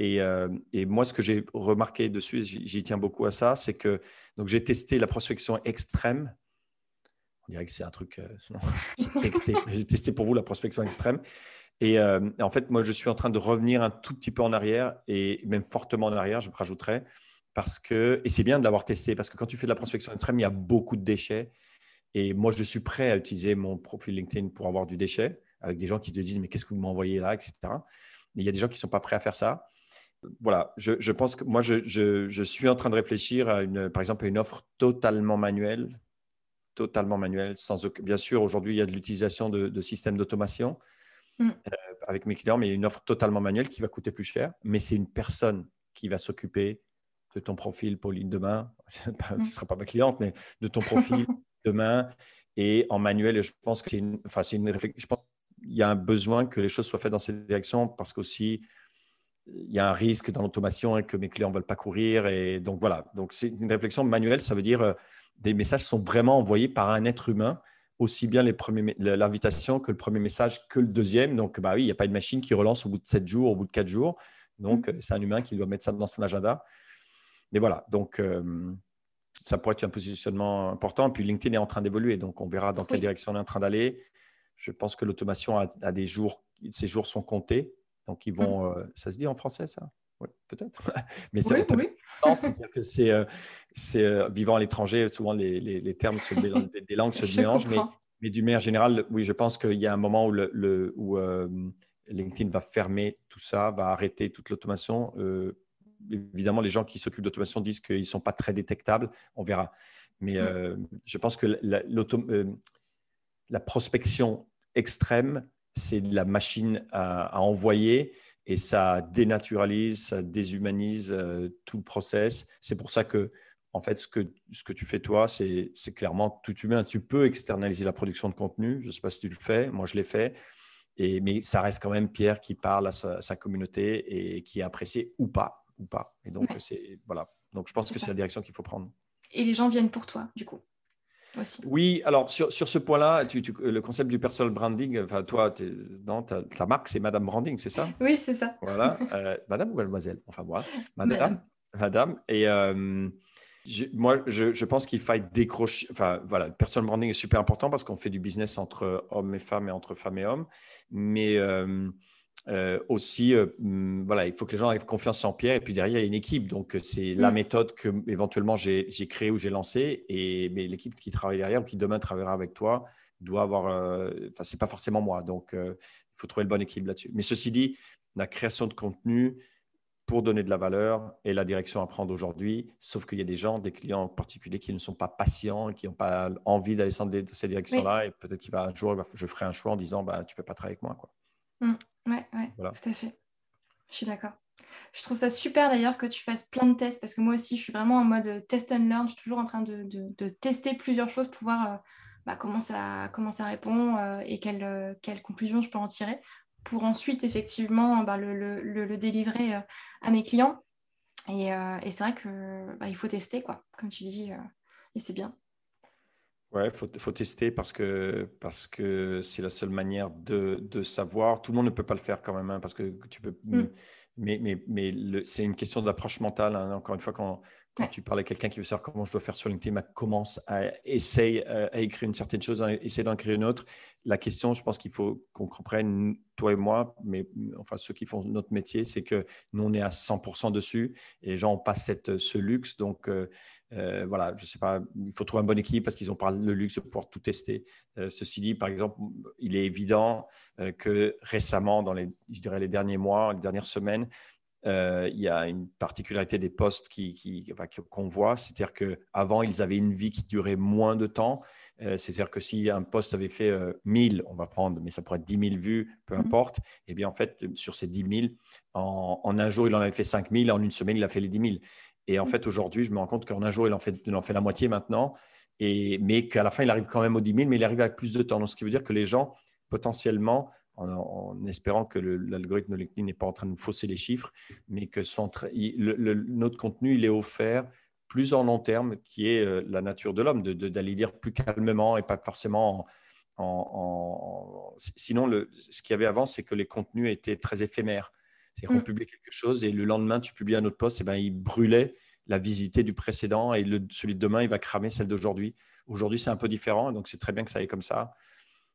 Euh, et, moi, ce que j'ai remarqué dessus, j'y tiens beaucoup à ça, c'est que j'ai testé la prospection extrême. On dirait que c'est un truc. Euh, [laughs] j'ai testé pour vous la prospection extrême. Euh, et, en fait, moi, je suis en train de revenir un tout petit peu en arrière et même fortement en arrière, je rajouterais. Parce que, et c'est bien de l'avoir testé, parce que quand tu fais de la prospection extrême, il y a beaucoup de déchets. Et moi, je suis prêt à utiliser mon profil LinkedIn pour avoir du déchet, avec des gens qui te disent, mais qu'est-ce que vous m'envoyez là, etc. Mais il y a des gens qui ne sont pas prêts à faire ça voilà, je, pense que moi, je, suis en train de réfléchir à une, par exemple, à une offre totalement manuelle, totalement manuelle, sans bien sûr, aujourd'hui, il y a de l'utilisation de, systèmes d'automation mm. euh, avec mes clients, mais il y a une offre totalement manuelle qui va coûter plus cher, mais c'est une personne qui va s'occuper de ton profil, Pauline, demain. [laughs] Ce ne mm. sera pas ma cliente, mais de ton profil [laughs] demain et en manuel. Et je pense que c'est une, enfin, c'est une je pense qu'il y a un besoin que les choses soient faites dans cette direction parce qu'aussi, il y a un risque dans l'automation et que mes clients ne veulent pas courir. Et donc voilà, donc c'est une réflexion manuelle, ça veut dire euh, des messages sont vraiment envoyés par un être humain, aussi bien l'invitation que le premier message que le deuxième. Donc bah oui, il n'y a pas une machine qui relance au bout de 7 jours, au bout de 4 jours. Donc mm. c'est un humain qui doit mettre ça dans son agenda. Mais voilà, donc euh, ça pourrait être un positionnement important. Puis LinkedIn est en train d'évoluer, donc on verra dans quelle direction on est en train d'aller. Je pense que l'automation a, des jours, ces jours sont comptés. Donc, ils vont. Mmh. Euh, ça se dit en français, ça? Oui, peut-être. [laughs] Mais c'est oui, c'est-à-dire que c'est euh, euh, vivant à l'étranger, souvent les, les, termes se mélangent, [laughs] des, langues se mélangent, mais, mais d'une manière générale, oui, je pense qu'il y a un moment où, le, où LinkedIn va fermer tout ça, va arrêter toute l'automation. évidemment, les gens qui s'occupent d'automation disent qu'ils ne sont pas très détectables. On verra. Mais mmh. je pense que la, la prospection extrême c'est de la machine à, envoyer et ça dénaturalise, ça déshumanise euh, tout le process. C'est pour ça que, en fait, ce que, ce que tu fais toi, c'est clairement tout humain. Tu peux externaliser la production de contenu. Je ne sais pas si tu le fais. Moi, je l'ai fait. Et, mais ça reste quand même Pierre qui parle à sa, communauté et qui est apprécié ou pas. Ou pas. Et donc, c'est voilà. Donc, je pense que c'est la direction qu'il faut prendre. Et les gens viennent pour toi, du coup. Oui, alors sur, sur ce point-là, le concept du personal branding, enfin, toi, dans ta, ta, marque, c'est Madame Branding, c'est ça? Oui, c'est ça. Voilà, euh, Madame ou Mademoiselle? Enfin, voilà, [laughs] Madame. Madame. Et euh, moi, je, je pense qu'il faille décrocher. Enfin, voilà, le personal branding est super important parce qu'on fait du business entre hommes et femmes et entre femmes et hommes. Mais. Euh, euh, aussi, euh, hmm, voilà, il faut que les gens aient confiance en Pierre. Et puis derrière, il y a une équipe. Donc, euh, c'est la mm. méthode que éventuellement j'ai créée ou j'ai lancée. Et mais l'équipe qui travaille derrière ou qui demain travaillera avec toi doit avoir. Enfin, c'est pas forcément moi. Donc, il faut trouver le bon équilibre là-dessus. Mais ceci dit, la création de contenu pour donner de la valeur et la direction à prendre aujourd'hui. Sauf qu'il y a des gens, des clients en particulier, qui ne sont pas patients qui n'ont pas envie d'aller dans cette direction-là. Et peut-être qu'il va un jour, je ferai un choix en disant bah, Tu ne peux pas travailler avec moi. Quoi. Mmh. ouais, ouais tout à fait. Je suis d'accord. Je trouve ça super d'ailleurs que tu fasses plein de tests parce que moi aussi, je suis vraiment en mode test and learn. Je suis toujours en train de, de, tester plusieurs choses pour voir euh, bah, comment, ça, comment ça répond euh, et quelles euh, quelle conclusions je peux en tirer pour ensuite effectivement bah, le, le, le, délivrer à mes clients. Et, et c'est vrai qu'il bah, faut tester, quoi, comme tu dis, et c'est bien. Ouais, il faut, faut, tester parce que parce que c'est la seule manière de, de, savoir. Tout le monde ne peut pas le faire quand même, hein, parce que tu peux. Mm. Mais, mais, mais c'est une question d'approche mentale. Hein. Encore une fois, quand, quand tu parles à quelqu'un qui veut savoir comment je dois faire sur LinkedIn, bah, commence à essayer euh, à écrire une certaine chose, à essayer d'en écrire une autre. La question, je pense qu'il faut qu'on comprenne, toi et moi, mais enfin ceux qui font notre métier, c'est que nous, on est à 100% dessus et les gens ont pas cette, ce luxe. Donc, euh, euh, voilà, je sais pas, il faut trouver un bon équilibre parce qu'ils n'ont pas le luxe de pouvoir tout tester. ceci dit, par exemple, il est évident que récemment, dans les, je dirais les derniers mois, les dernières semaines, euh, il y a une particularité des postes qu'on qui, voit, c'est-à-dire qu'avant, ils avaient une vie qui durait moins de temps. Euh, c'est-à-dire que si un poste avait fait 1000, euh, on va prendre, mais ça pourrait être 10 000 vues, peu mmh. importe, et eh bien en fait, sur ces 10 000, en, un jour, il en avait fait 5 000, en une semaine, il a fait les 10 000. Et en mmh. fait, aujourd'hui, je me rends compte qu'en un jour, il en fait, il en fait la moitié maintenant, et, mais qu'à la fin, il arrive quand même aux 10 000, mais il arrive avec plus de temps. Donc, ce qui veut dire que les gens, potentiellement, en, espérant que l'algorithme de LinkedIn n'est pas en train de nous fausser les chiffres, mais que notre contenu, il est offert plus en long terme, qui est euh, la nature de l'homme, d'aller lire plus calmement et pas forcément en... Sinon, le, ce qu'il y avait avant, c'est que les contenus étaient très éphémères. C'est qu'on mm. publie quelque chose et le lendemain, tu publies un autre post, et ben, il brûlait la visité du précédent et le, celui de demain, il va cramer celle d'aujourd'hui. Aujourd'hui, c'est un peu différent, donc c'est très bien que ça aille comme ça.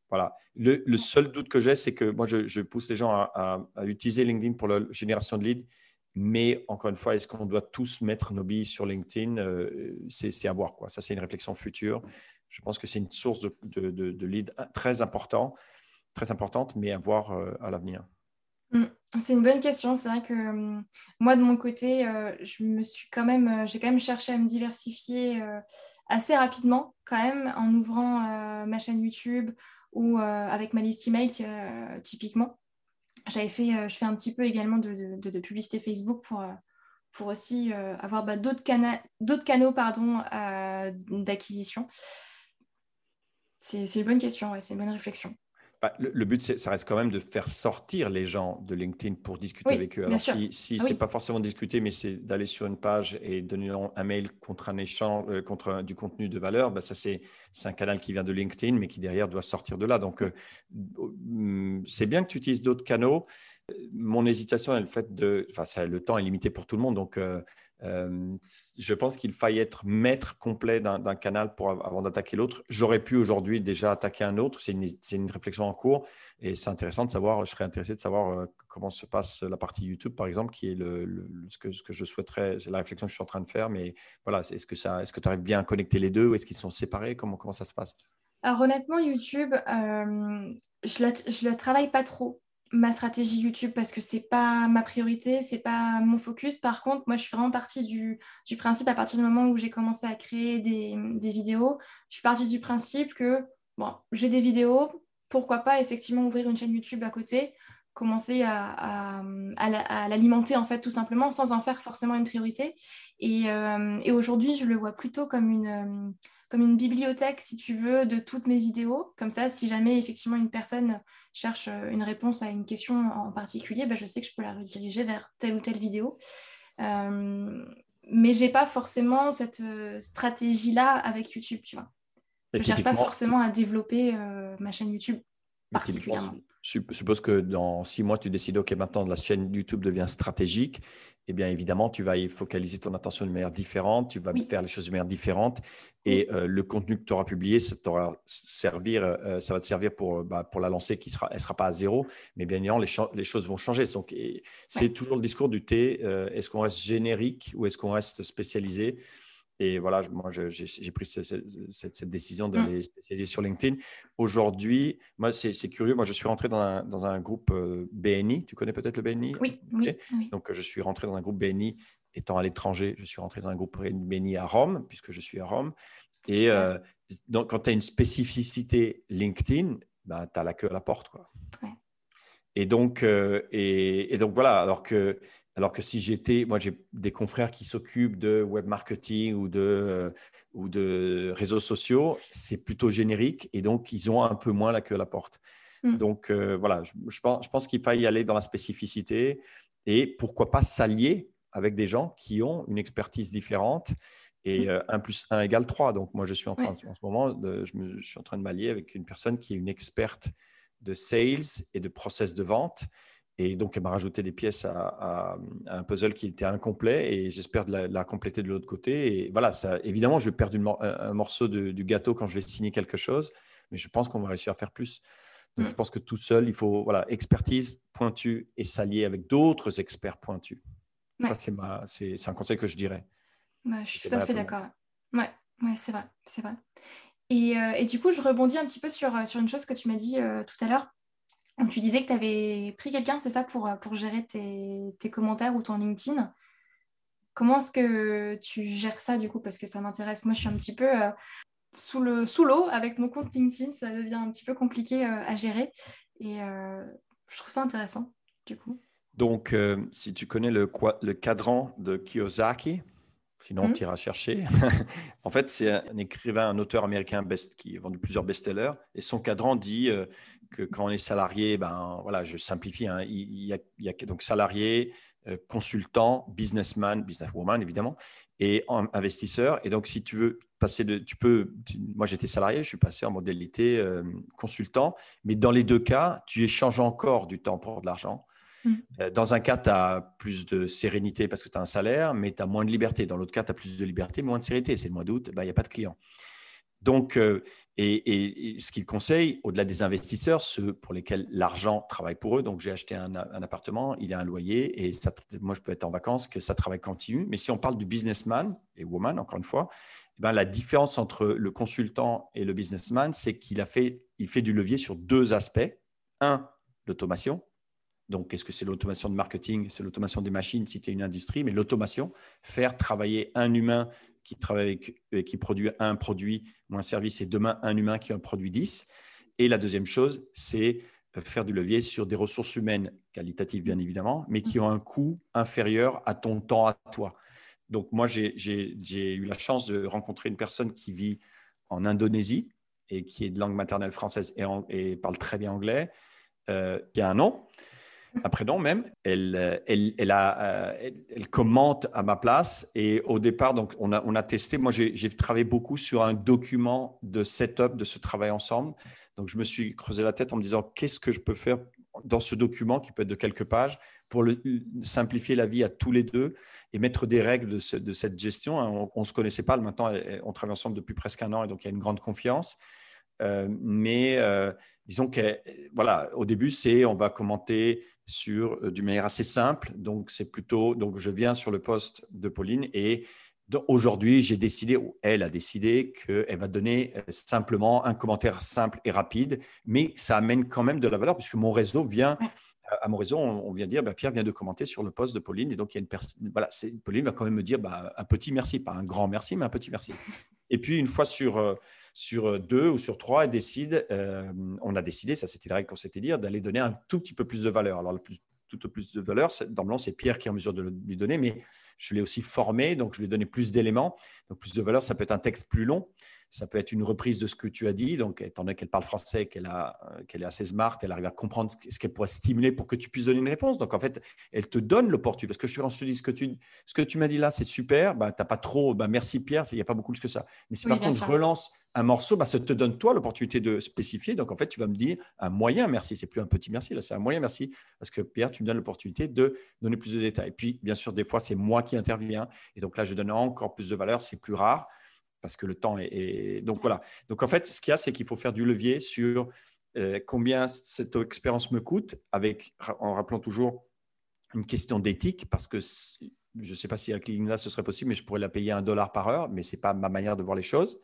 Voilà. Le, seul doute que j'ai, c'est que moi, je, pousse les gens à, utiliser LinkedIn pour la génération de leads. Mais encore une fois, est-ce qu'on doit tous mettre nos billes sur LinkedIn? Euh, C'est à voir. Quoi. Ça, c'est une réflexion future. Je pense que c'est une source de, de, leads très, important, très importante, mais à voir euh, à l'avenir. Mmh. C'est une bonne question. C'est vrai que hum, moi, de mon côté, euh, je me suis quand même, j'ai quand même cherché à me diversifier assez rapidement, quand même, en ouvrant ma chaîne YouTube, ou euh, avec ma liste email euh, typiquement. J'avais fait, euh, je fais un petit peu également de, publicité Facebook pour, pour aussi avoir bah, d'autres, canaux d'acquisition. C'est, une bonne question, c'est une bonne réflexion. Bah, le, but, ça reste quand même de faire sortir les gens de LinkedIn pour discuter avec eux. Alors, si, si ah ce n'est pas forcément discuter, mais c'est d'aller sur une page et donner un mail contre un échange, euh, contre du contenu de valeur, bah, ça, c'est un canal qui vient de LinkedIn, mais qui derrière doit sortir de là. Donc, euh, mm, c'est bien que tu utilises d'autres canaux. Mon hésitation est le fait de. Enfin, le temps est limité pour tout le monde. Donc, euh, euh, je pense qu'il faille être maître complet d'un canal pour, avant d'attaquer l'autre. J'aurais pu aujourd'hui déjà attaquer un autre. C'est une, une, réflexion en cours et c'est intéressant de savoir. Je serais intéressé de savoir euh, comment se passe la partie YouTube, par exemple, qui est le, ce, que, ce, que, je souhaiterais. C'est la réflexion que je suis en train de faire. Mais voilà, est-ce que ça, que tu arrives bien à connecter les deux ou est-ce qu'ils sont séparés? Comment, comment ça se passe? Alors honnêtement, YouTube, je ne la, je la travaille pas trop ma stratégie YouTube parce que c'est pas ma priorité, c'est pas mon focus. Par contre, moi, je suis vraiment partie du, principe à partir du moment où j'ai commencé à créer des, vidéos. Je suis partie du principe que bon, j'ai des vidéos, pourquoi pas effectivement ouvrir une chaîne YouTube à côté, commencer à, l'alimenter en fait tout simplement sans en faire forcément une priorité. Et, euh, et aujourd'hui, je le vois plutôt comme une comme une bibliothèque, si tu veux, de toutes mes vidéos. Comme ça, si jamais effectivement une personne cherche euh, une réponse à une question en particulier, bah, je sais que je peux la rediriger vers telle ou telle vidéo. Euh, mais j'ai pas forcément cette euh, stratégie-là avec YouTube, tu vois. Je ne cherche pas forcément à développer euh, ma chaîne YouTube particulièrement. Suppose que dans six mois, tu décides, OK, maintenant la chaîne YouTube devient stratégique. Eh bien, évidemment, tu vas y focaliser ton attention de manière différente, tu vas faire les choses de manière différente. Et euh, le contenu que tu auras publié, ça, servir, euh, ça va te servir pour, bah, pour la lancer, qui sera, elle ne sera pas à zéro, mais bien évidemment, les, les choses vont changer. Donc, c'est toujours le discours du T. Euh, est-ce qu'on reste générique ou est-ce qu'on reste spécialisé? Et voilà, moi, j'ai pris cette, décision d'aller mmh. spécialiser sur LinkedIn. Aujourd'hui, moi, c'est curieux. Moi, je suis rentré dans un, dans un groupe euh, BNI. Tu connais peut-être le BNI oui, oui, Donc, je suis rentré dans un groupe BNI. Étant à l'étranger, je suis rentré dans un groupe BNI à Rome, puisque je suis à Rome. Et euh, donc, quand tu as une spécificité LinkedIn, ben, tu as la queue à la porte. Quoi. Et, donc, euh, et, et, donc, voilà, alors que alors que si j'étais, moi j'ai des confrères qui s'occupent de web marketing ou de, euh, ou de réseaux sociaux, c'est plutôt générique et donc ils ont un peu moins la queue à la porte. Hmm. Donc euh, voilà, je, pense, je pense qu'il faille y aller dans la spécificité et pourquoi pas s'allier avec des gens qui ont une expertise différente et 1 hmm. euh, plus 1 égale 3. Donc moi je suis en train en ce moment, de, je, me, je suis en train de m'allier avec une personne qui est une experte de sales et de process de vente et donc, elle m'a rajouté des pièces à, un puzzle qui était incomplet et j'espère de la, compléter de l'autre côté. Et voilà, ça, évidemment, je vais perdre un morceau du gâteau quand je vais signer quelque chose, mais je pense qu'on va réussir à faire plus. Donc, mm. je pense que tout seul, il faut voilà, expertise pointue et s'allier avec d'autres experts pointus. Ça, c'est un conseil que je dirais. je suis tout à fait d'accord. Ouais, ouais c'est vrai, c'est vrai. Et, euh, et, du coup, je rebondis un petit peu sur, sur une chose que tu m'as dit euh, tout à l'heure tu disais que tu avais pris quelqu'un, c'est ça, pour, pour gérer tes, tes, commentaires ou ton LinkedIn. Comment est-ce que tu gères ça du coup? Parce que ça m'intéresse. Moi, je suis un petit peu euh, sous l'eau sous avec mon compte LinkedIn. Ça devient un petit peu compliqué euh, à gérer. Et euh, je trouve ça intéressant du coup. Donc, si tu connais le, le cadran de Kiyosaki, Sinon, mmh. tu iras chercher. [laughs] en fait, c'est un écrivain, un auteur américain best, qui a vendu plusieurs best-sellers. Et son cadran dit que quand on est salarié, ben voilà, je simplifie, hein, il, y a, donc salarié, euh, consultant, businessman, businesswoman évidemment, et investisseur. Et donc, si tu veux passer de, tu peux, moi j'étais salarié, je suis passé en modalité euh, consultant, mais dans les deux cas, tu échanges encore du temps pour de l'argent. Mmh. Euh, dans un cas, tu as plus de sérénité parce que tu as un salaire, mais tu as moins de liberté. Dans l'autre cas, tu as plus de liberté, moins de sérénité. C'est le mois d'août, ben, il n'y a pas de clients. Donc, euh, ce qu'il conseille, au-delà des investisseurs, ceux pour lesquels l'argent travaille pour eux, donc j'ai acheté un, appartement, il a un loyer, et moi je peux être en vacances, que ça travaille continue. Mais si on parle du businessman et woman, encore une fois, eh ben, la différence entre le consultant et le businessman, c'est qu'il a fait, il fait du levier sur deux aspects. Un, l'automation. Donc, est-ce que c'est l'automation de marketing C'est l'automation des machines si tu es une industrie, mais l'automation, faire travailler un humain qui travaille euh, qui produit un produit ou un service et demain un humain qui en produit 10. Et la deuxième chose, c'est euh, faire du levier sur des ressources humaines qualitatives, bien évidemment, mais qui ont un coût inférieur à ton temps à toi. Donc, moi, j'ai eu la chance de rencontrer une personne qui vit en Indonésie et qui est de langue maternelle française et, parle très bien anglais, euh, qui a un nom prénom même. Elle, euh, elle, elle, euh, elle, commente à ma place. Et au départ, donc, on, a, on a testé. Moi, j'ai travaillé beaucoup sur un document de setup de ce travail ensemble. Donc, je me suis creusé la tête en me disant qu'est-ce que je peux faire dans ce document qui peut être de quelques pages pour simplifier la vie à tous les deux et mettre des règles de, de cette gestion. On ne se connaissait pas. Maintenant, on travaille ensemble depuis presque un an et donc il y a une grande confiance. Euh, mais euh, disons que voilà, au début, c'est on va commenter sur euh, d'une manière assez simple. Donc c'est plutôt donc je viens sur le poste de Pauline et aujourd'hui j'ai décidé ou elle a décidé qu'elle va donner simplement un commentaire simple et rapide, mais ça amène quand même de la valeur puisque mon réseau vient à mon réseau, on, vient dire, bah, Pierre vient de commenter sur le poste de Pauline. Et donc, il y a une personne, voilà, Pauline va quand même me dire bah, un petit merci, pas un grand merci, mais un petit merci. [laughs] Et puis, une fois sur, sur euh, deux ou sur trois, et décide, euh, on a décidé, ça c'était la règle qu'on s'était dit, d'aller donner un tout petit peu plus de valeur. Alors, le plus, tout au plus de valeur, dans c'est Pierre qui est en mesure de lui donner, mais je l'ai aussi formé, donc je lui ai donné plus d'éléments. Donc, plus de valeur, ça peut être un texte plus long, ça peut être une reprise de ce que tu as dit. Donc, étant donné qu'elle parle français, qu'elle euh, qu'elle est assez smart, elle arrive à comprendre ce qu'elle pourrait stimuler pour que tu puisses donner une réponse. Donc, en fait, elle te donne l'opportunité. Parce que je, je te dis ce que tu, ce que tu m'as dit là, c'est super. Bah, tu n'as pas trop. Bah, merci Pierre, il n'y a pas beaucoup plus que ça. Mais si par contre, je relance un morceau, bah, ça te donne toi l'opportunité de spécifier. Donc, en fait, tu vas me dire un moyen merci. C'est plus un petit merci, là, c'est un moyen merci. Parce que Pierre, tu me donnes l'opportunité de donner plus de détails. Et puis, bien sûr, des fois, c'est moi qui interviens. Et donc là, je donne encore plus de valeur. C'est plus rare parce que le temps est. Donc voilà. Donc en fait, ce qu'il y a, c'est qu'il faut faire du levier sur euh, combien cette expérience me coûte, avec, en rappelant toujours une question d'éthique, parce que je ne sais pas si avec LinkedIn ce serait possible, mais je pourrais la payer un dollar par heure, mais ce n'est pas ma manière de voir les choses.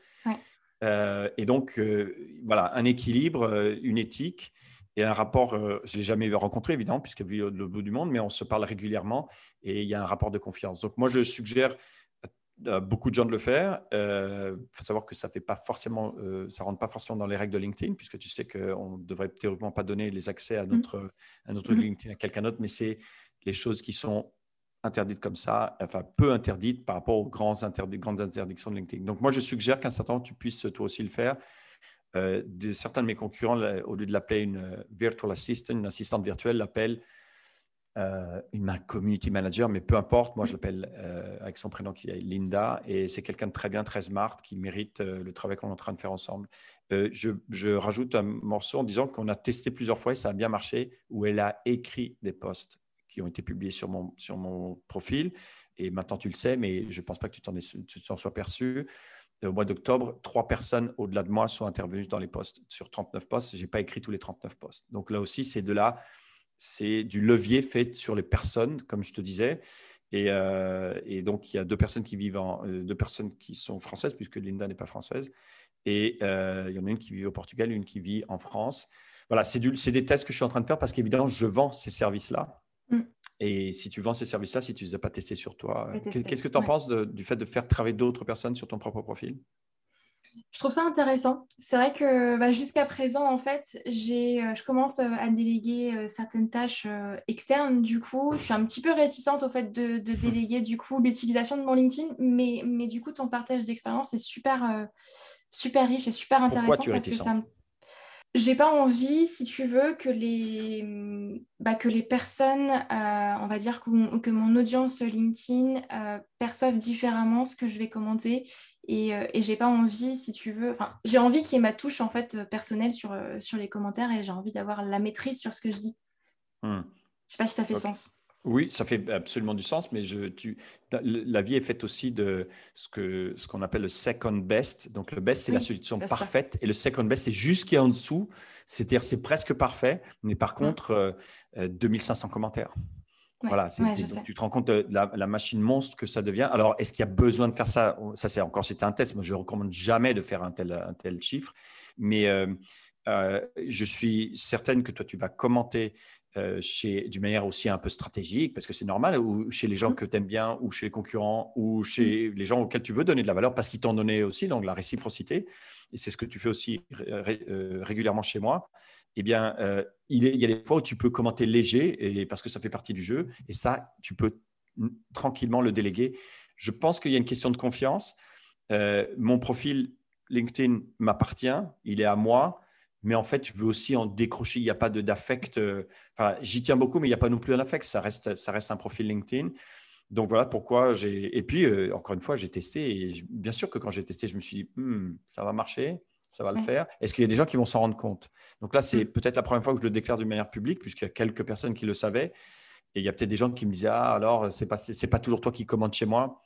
Euh, et donc, euh, voilà, un équilibre, une éthique et un rapport, je ne l'ai jamais rencontré évidemment, puisque vu le bout du monde, mais on se parle régulièrement et il y a un rapport de confiance. Donc, moi, je suggère beaucoup de gens de le faire. Il faut savoir que ça fait pas forcément, ça rentre pas forcément dans les règles de LinkedIn, puisque tu sais qu'on ne devrait théoriquement pas donner les accès à mmh. notre, à notre mmh. LinkedIn à quelqu'un d'autre, mais c'est les choses qui sont interdites comme ça, enfin peu interdites par rapport aux grands grandes interdictions de LinkedIn. Donc moi, je suggère qu'à un certain moment, tu puisses toi aussi le faire. Euh, certains de mes concurrents, au lieu de l'appeler une euh, virtual assistant, une assistante virtuelle, l'appellent euh, une community manager, mais peu importe. Moi, je l'appelle avec son prénom qui est Linda, et c'est quelqu'un de très bien, très smart, qui mérite le travail qu'on est en train de faire ensemble. Je, je, rajoute un morceau en disant qu'on a testé plusieurs fois et ça a bien marché, où elle a écrit des posts qui ont été publiés sur mon, sur mon profil. Et maintenant, tu le sais, mais je ne pense pas que tu t'en, t'en sois perçu. Au mois d'octobre, trois personnes au-delà de moi sont intervenues dans les postes. Sur 39 postes, je n'ai pas écrit tous les 39 postes. Donc là aussi, c'est de là, c'est du levier fait sur les personnes, comme je te disais. Et, euh, et donc, il y a deux personnes qui vivent en, euh, deux personnes qui sont françaises, puisque Linda n'est pas française. Et euh, il y en a une qui vit au Portugal, une qui vit en France. Voilà, c'est, du, c'est des tests que je suis en train de faire parce qu'évidemment, je vends ces services-là. Mm. Et si tu vends ces services-là, si tu ne les as pas testés sur toi, qu'est-ce que tu en penses du fait de faire travailler d'autres personnes sur ton propre profil? Je trouve ça intéressant. C'est vrai que bah, jusqu'à présent, en fait, j'ai, euh, je commence euh, à déléguer euh, certaines tâches externes. Du coup, je suis un petit peu réticente au fait de, déléguer du coup l'utilisation de mon LinkedIn, mais, mais du coup, ton partage d'expérience est super, super riche et super intéressant parce que ça me j'ai pas envie, si tu veux, que les, bah, que les personnes, euh, on va dire que, que, mon audience LinkedIn euh, perçoivent différemment ce que je vais commenter. Et, euh, et j'ai pas envie, si tu veux, enfin, j'ai envie qu'il y ait ma touche en fait personnelle sur, sur les commentaires et j'ai envie d'avoir la maîtrise sur ce que je dis. Hmm. Je sais pas si ça fait sens. Oui, ça fait absolument du sens, mais je, tu, la vie est faite aussi de ce qu'on ce qu'on appelle le second best. Donc, le best, c'est la solution parfaite, et le second best, c'est juste qui est en dessous, c'est-à-dire c'est presque parfait, mais par mmh. contre, 2500 euh, euh, commentaires. voilà, tu te rends compte de la, machine monstre que ça devient. Alors, est-ce qu'il y a besoin de faire ça? Ça, c'est encore, c'était un test. Moi, je ne recommande jamais de faire un tel, un tel chiffre, mais euh, je suis certaine que toi, tu vas commenter euh, chez, d'une manière aussi un peu stratégique, parce que c'est normal, ou chez les gens mmh. que tu aimes bien, ou chez les concurrents, ou chez mmh. les gens auxquels tu veux donner de la valeur, parce qu'ils t'ont donné aussi, donc la réciprocité, et c'est ce que tu fais aussi euh, régulièrement chez moi, eh bien, euh, il, il, y a des fois où tu peux commenter léger, et, parce que ça fait partie du jeu, et ça, tu peux tranquillement le déléguer. Je pense qu'il y a une question de confiance. mon profil LinkedIn m'appartient, il est à moi mais en fait, je veux aussi en décrocher. Il n'y a pas d'affect. Euh, enfin, j'y tiens beaucoup, mais il n'y a pas non plus un affect. Ça reste, ça reste un profil LinkedIn. Donc voilà pourquoi j'ai. Et puis, euh, encore une fois, j'ai testé. Et bien sûr que quand j'ai testé, je me suis dit, hmm, ça va marcher, ça va le faire. Est-ce qu'il y a des gens qui vont s'en rendre compte? Donc là, c'est mm. peut-être la première fois que je le déclare d'une manière publique, puisqu'il y a quelques personnes qui le savaient. Et il y a peut-être des gens qui me disaient, ah, alors, ce n'est pas, pas toujours toi qui commandes chez moi.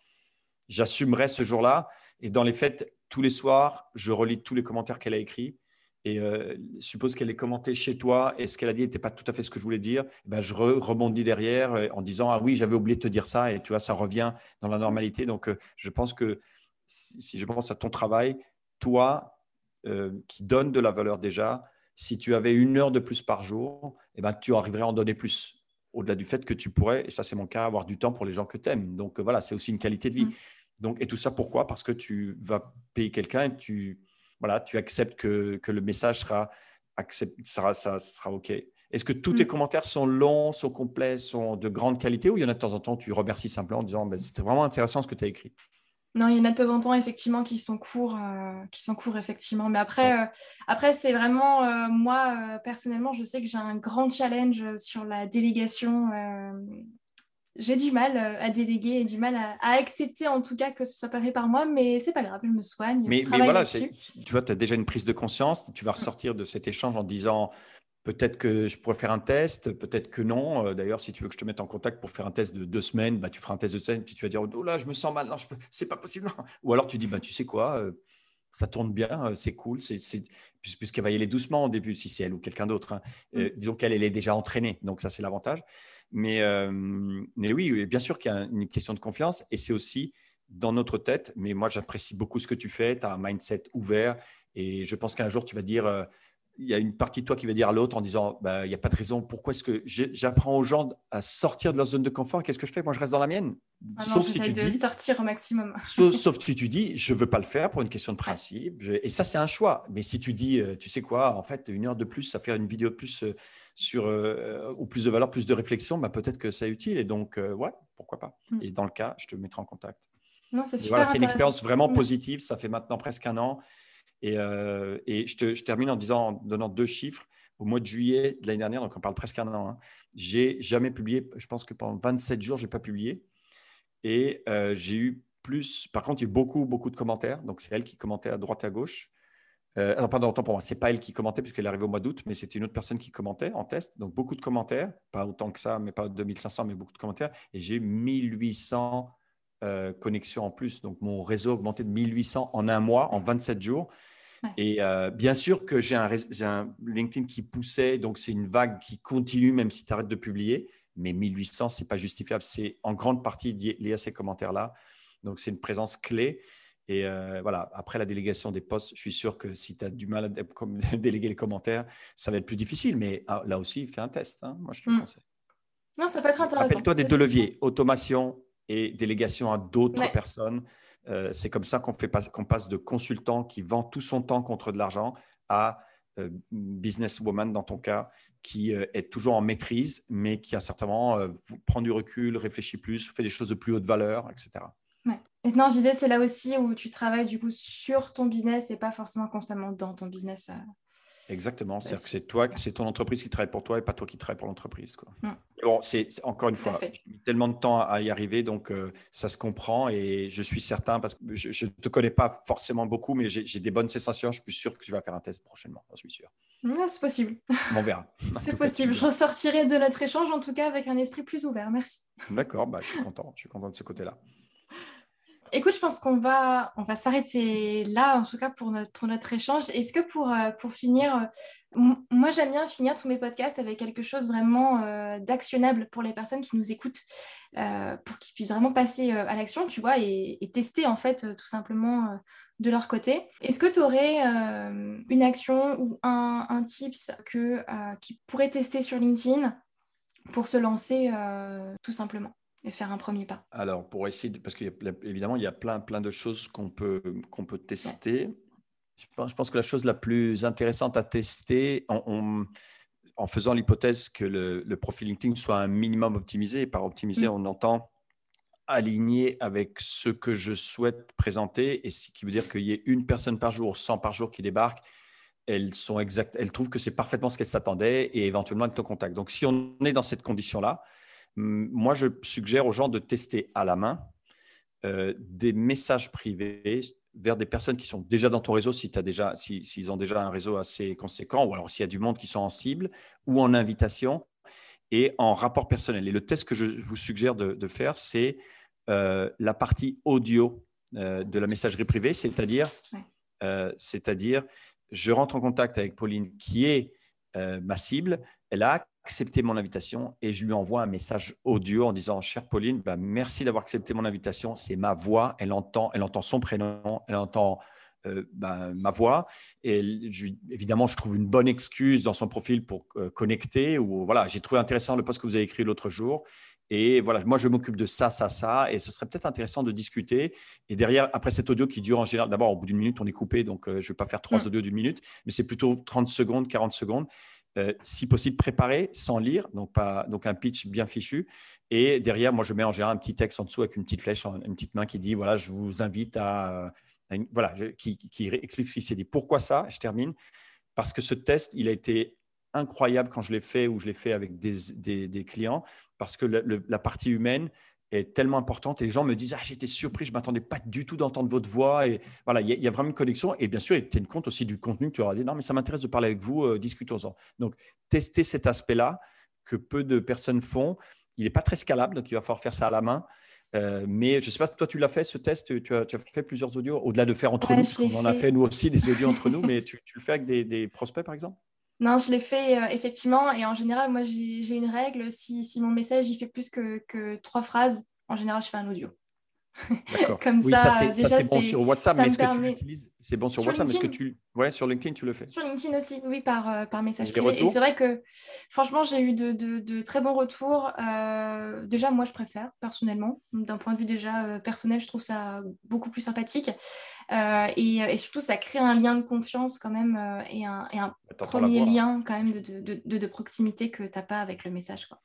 J'assumerai ce jour-là. Et dans les faits, tous les soirs, je relis tous les commentaires qu'elle a écrits et euh, suppose qu'elle ait commenté chez toi et ce qu'elle a dit n'était pas tout à fait ce que je voulais dire, eh ben je rebondis derrière euh, en disant ah oui j'avais oublié de te dire ça et tu vois ça revient dans la normalité. Donc euh, je pense que si je pense à ton travail, toi qui donne de la valeur déjà, si tu avais une heure de plus par jour, eh ben tu arriverais à en donner plus. Au-delà du fait que tu pourrais, et ça c'est mon cas, avoir du temps pour les gens que tu aimes. Donc voilà, c'est aussi une qualité de vie. Mmh. Donc, et tout ça pourquoi? Parce que tu vas payer quelqu'un et tu, voilà, tu acceptes que, le message sera, sera, ça sera OK. Est-ce que tous tes mm. commentaires sont longs, sont complets, sont de grande qualité ou il y en a de temps en temps, tu remercies simplement en disant ben, c'était vraiment intéressant ce que tu as écrit? Non, il y en a de temps en temps effectivement qui sont courts, euh, qui sont courts effectivement. Mais après, euh, après c'est vraiment euh, moi personnellement, je sais que j'ai un grand challenge sur la délégation j'ai du mal euh, à déléguer et du mal à, accepter en tout cas que ce soit pas fait par moi, mais c'est pas grave, je me soigne. Mais, mais voilà, tu vois, tu as déjà une prise de conscience, tu vas ressortir de cet échange en disant peut-être que je pourrais faire un test, peut-être que non. Euh, d'ailleurs, si tu veux que je te mette en contact pour faire un test de deux semaines, bah, tu feras un test de deux semaines, puis tu vas dire oh là, je me sens mal, non, c'est pas possible. Ou alors tu dis bah, tu sais quoi, euh, ça tourne bien, c'est cool, c'est puisqu'elle va y aller doucement au début, si c'est elle ou quelqu'un d'autre. Hein. Mm. disons qu'elle elle est déjà entraînée, donc ça c'est l'avantage. Mais, mais oui, bien sûr qu'il y a une question de confiance et c'est aussi dans notre tête. Mais moi, j'apprécie beaucoup ce que tu fais. Tu as un mindset ouvert et je pense qu'un jour, tu vas dire il y a une partie de toi qui va dire à l'autre en disant bah, il n'y a pas de raison, pourquoi est-ce que j'apprends aux gens à sortir de leur zone de confort? Qu'est-ce que je fais? Moi, je reste dans la mienne. Ah sauf si tu de dis, sortir au maximum. [laughs] sauf, si tu dis je ne veux pas le faire pour une question de principe. et ça, c'est un choix. Mais si tu dis euh, tu sais quoi, en fait, une heure de plus, ça fait une vidéo de plus euh, sur, euh, ou plus de valeur, plus de réflexion, bah, peut-être que c'est utile. Et donc, ouais, pourquoi pas. Mm. Et dans le cas, je te mettrai en contact. Non, c'est super. Voilà, c'est une expérience vraiment positive. Ça fait maintenant presque un an. Et, euh, et je, te, je, termine en disant, en donnant deux chiffres. Au mois de juillet de l'année dernière, donc on parle presque un an, hein, j'ai jamais publié, je pense que pendant 27 jours, je n'ai pas publié. Et euh, j'ai eu plus, par contre, il y a eu beaucoup, beaucoup de commentaires. Donc, c'est elle qui commentait à droite et à gauche. Euh, non, pardon, autant pour moi, c'est pas elle qui commentait puisqu'elle est arrivée au mois d'août, mais c'était une autre personne qui commentait en test. Donc, beaucoup de commentaires, pas autant que ça, mais pas 2500, mais beaucoup de commentaires. Et j'ai eu 1800 euh, connexions en plus. Donc, mon réseau a augmenté de 1800 en un mois, en 27 jours. Et euh, bien sûr que j'ai un, un, LinkedIn qui poussait, donc c'est une vague qui continue même si tu arrêtes de publier. Mais 1800, ce n'est pas justifiable. C'est en grande partie lié à ces commentaires-là. Donc, c'est une présence clé. Et euh, voilà, après la délégation des postes, je suis sûr que si tu as du mal à [laughs] déléguer les commentaires, ça va être plus difficile. Mais ah, là aussi, fais un test. Hein. Moi, je te le mm. conseille. Non, ça peut être intéressant. Rappelle-toi des deux leviers, automation et délégation à d'autres personnes. Euh, c'est comme ça qu'on fait qu'on passe de consultant qui vend tout son temps contre de l'argent à euh, businesswoman dans ton cas qui euh, est toujours en maîtrise mais qui a certainement prend du recul, réfléchit plus, fait des choses de plus haute valeur, etc. Et non, je disais, c'est là aussi où tu travailles du coup sur ton business et pas forcément constamment dans ton business. Exactement. C'est-à-dire que c'est toi, c'est ton entreprise qui travaille pour toi et pas toi qui travaille pour l'entreprise. Mm. Bon, c'est encore une fois, j'ai mis tellement de temps à y arriver, donc euh, ça se comprend et je suis certain parce que je ne te connais pas forcément beaucoup, mais j'ai des bonnes sensations. Je suis sûr que tu vas faire un test prochainement. Je suis sûr. c'est possible. On verra. [laughs] [laughs] c'est possible. Je ressortirai de notre échange en tout cas avec un esprit plus ouvert. Merci. D'accord. Bah, je suis content. Je suis content de ce côté-là. Écoute, je pense qu'on va, on va s'arrêter là, en tout cas pour notre, pour notre échange. Est-ce que pour, euh, pour finir, euh, moi j'aime bien finir tous mes podcasts avec quelque chose vraiment euh, d'actionnable pour les personnes qui nous écoutent, pour qu'ils puissent vraiment passer à l'action, tu vois, et, tester en fait tout simplement de leur côté. Est-ce que tu aurais une action ou un, un tips que, qui pourrait tester sur LinkedIn pour se lancer tout simplement? Et faire un premier pas Alors, pour essayer, parce qu'évidemment, il y a plein, plein de choses qu'on peut, qu'on peut tester. Je, pense, je, pense, que la chose la plus intéressante à tester, en, en faisant l'hypothèse que le, le, profil LinkedIn soit un minimum optimisé, et par optimiser, mm. on entend aligné avec ce que je souhaite présenter, et ce qui veut dire qu'il y ait une personne par jour, 100 par jour qui débarque, elles sont exactes, elles trouvent que c'est parfaitement ce qu'elles s'attendaient et éventuellement elles te contactent. Donc, si on est dans cette condition-là, moi, je suggère aux gens de tester à la main euh, des messages privés vers des personnes qui sont déjà dans ton réseau, si as déjà, s'ils ont déjà un réseau assez conséquent, ou alors s'il y a du monde qui sont en cible, ou en invitation, et en rapport personnel. Et le test que je vous suggère de, faire, c'est euh, la partie audio euh, de la messagerie privée, c'est-à-dire, c'est-à-dire, je rentre en contact avec Pauline, qui est ma cible, elle a accepté mon invitation et je lui envoie un message audio en disant Chère Pauline, bah, merci d'avoir accepté mon invitation. C'est ma voix. Elle entend, elle entend son prénom, elle entend euh, bah, ma voix. Et évidemment, je trouve une bonne excuse dans son profil pour euh, connecter. Ou voilà, j'ai trouvé intéressant le post que vous avez écrit l'autre jour. Et voilà, moi, je m'occupe de ça, ça, ça. Et ce serait peut-être intéressant de discuter. Et derrière, après cet audio qui dure en général, d'abord, au bout d'une minute, on est coupé. Donc, euh, je ne vais pas faire trois mm. audios d'une minute, mais c'est plutôt 30 secondes, 40 secondes. Euh, si possible préparé, sans lire, donc, pas, donc un pitch bien fichu. Et derrière, moi, je mets en général un petit texte en dessous avec une petite flèche, une petite main qui dit, voilà, je vous invite à... voilà, qui, explique ce qui s'est dit. Pourquoi ça? Je termine. Parce que ce test, il a été incroyable quand je l'ai fait ou je l'ai fait avec des, clients, parce que la partie humaine, est tellement importante et les gens me disent ah j'étais surpris je m'attendais pas du tout d'entendre votre voix et voilà il y, a vraiment une connexion et bien sûr il une compte aussi du contenu que tu auras dit non mais ça m'intéresse de parler avec vous euh, discutons-en. Donc tester cet aspect là que peu de personnes font il n'est pas très scalable donc il va falloir faire ça à la main. Euh, mais je sais pas toi tu l'as fait ce test tu as, tu as fait plusieurs audios au-delà de faire entre nous on en a fait nous aussi des audios entre nous [laughs] mais tu, tu le fais avec des, des prospects par exemple? Non, je l'ai fait euh, effectivement. Et en général, moi, j'ai une règle. Si, si, mon message il fait plus que, que trois phrases, en général, je fais un audio. [laughs] Comme oui, ça, ça c'est bon sur WhatsApp, mais est-ce que tu l'utilises? C'est bon sur, WhatsApp, mais est-ce que tu. Ouais, sur LinkedIn, tu le fais? Sur LinkedIn aussi, oui, par, euh, par message privé. Et c'est vrai que, franchement, j'ai eu de, de, de, très bons retours. Euh, déjà, moi, je préfère, personnellement. D'un point de vue déjà euh, personnel, je trouve ça beaucoup plus sympathique. Et, et, surtout, ça crée un lien de confiance quand même et un, et un premier lien quand même de, de proximité que tu n'as pas avec le message. Quoi.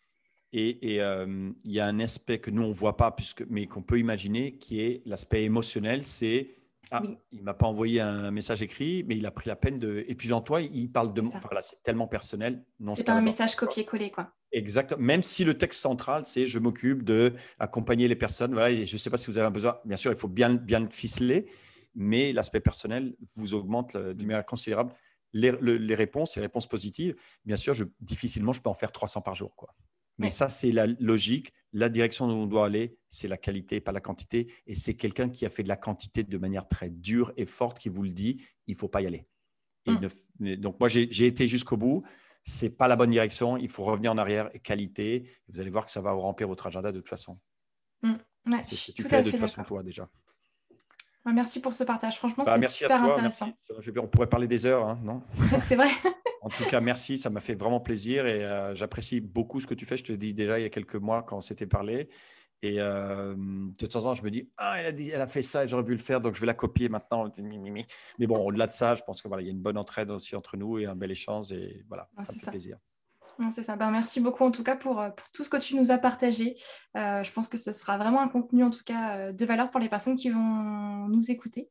Et euh, il y a un aspect que nous, on ne voit pas, puisque, mais qu'on peut imaginer, qui est l'aspect émotionnel. C'est, ah, il ne m'a pas envoyé un message écrit, mais il a pris la peine de... Et puis Jean-Toi, il parle de... Enfin, là, c'est tellement personnel. C'est pas un message copier-coller, quoi. Exactement. Même si le texte central, c'est je m'occupe de accompagner les personnes. Voilà, je ne sais pas si vous avez besoin. Bien sûr, il faut bien, bien le ficeler, mais l'aspect personnel vous augmente d'une manière considérable. Les, les, réponses, les réponses positives, bien sûr, je, difficilement, je peux en faire 300 par jour. Quoi. Mais ça, c'est la logique. La direction où on doit aller, c'est la qualité, pas la quantité. Et c'est quelqu'un qui a fait de la quantité de manière très dure et forte qui vous le dit, il ne faut pas y aller. Mmh. donc, moi, j'ai été jusqu'au bout. Ce n'est pas la bonne direction. Il faut revenir en arrière et qualité. Vous allez voir que ça va vous remplir votre agenda de toute façon. Mmh. c'est ce que tu fais de toute façon, toi, déjà. Merci pour ce partage. Franchement, bah, c'est super intéressant. On pourrait parler des heures, hein, non? [laughs] C'est vrai. [laughs] En tout cas, merci, ça m'a fait vraiment plaisir et euh, j'apprécie beaucoup ce que tu fais. Je te l'ai dit déjà il y a quelques mois quand on s'était parlé. Et euh, de temps en temps, je me dis, ah, elle a, dit, elle a fait ça et j'aurais pu le faire, donc je vais la copier maintenant. Mais bon, au-delà de ça, je pense qu'il voilà, y a une bonne entraide aussi entre nous et un bel échange. Et voilà, ah, ça me fait plaisir. C'est ça. Ben, merci beaucoup en tout cas pour, euh, pour, tout ce que tu nous as partagé. je pense que ce sera vraiment un contenu en tout cas de valeur pour les personnes qui vont nous écouter.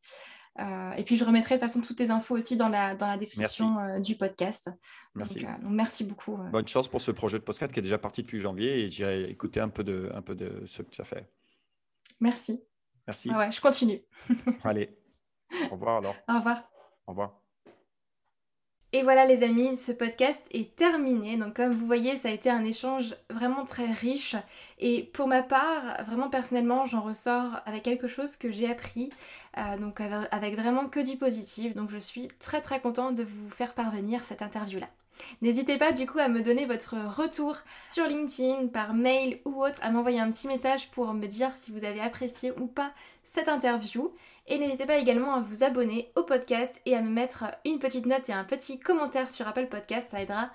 Euh, et puis je remettrai de toute façon toutes tes infos aussi dans la, dans la description euh, du podcast. Merci. Euh, donc, merci beaucoup. Bonne chance pour ce projet de podcast qui est déjà parti depuis janvier et j'ai écouté un peu de, un peu de ce que tu as fait. Merci. Merci. Ah ouais, je continue. [laughs] Allez. Au revoir alors. Au revoir. Au revoir. Et voilà les amis, ce podcast est terminé. Donc comme vous voyez, ça a été un échange vraiment très riche. Et pour ma part, vraiment personnellement, j'en ressors avec quelque chose que j'ai appris. Euh, donc avec vraiment que du positif. Donc je suis très très contente de vous faire parvenir cette interview-là. N'hésitez pas du coup à me donner votre retour sur LinkedIn, par mail ou autre, à m'envoyer un petit message pour me dire si vous avez apprécié ou pas cette interview. Et n'hésitez pas également à vous abonner au podcast et à me mettre une petite note et un petit commentaire sur Apple Podcast. Ça aidera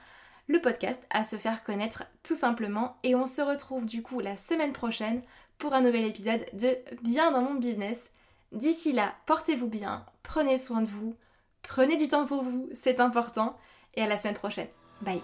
le podcast à se faire connaître tout simplement. Et on se retrouve du coup la semaine prochaine pour un nouvel épisode de Bien dans mon business. D'ici là, portez-vous bien, prenez soin de vous, prenez du temps pour vous, c'est important. Et à la semaine prochaine. Bye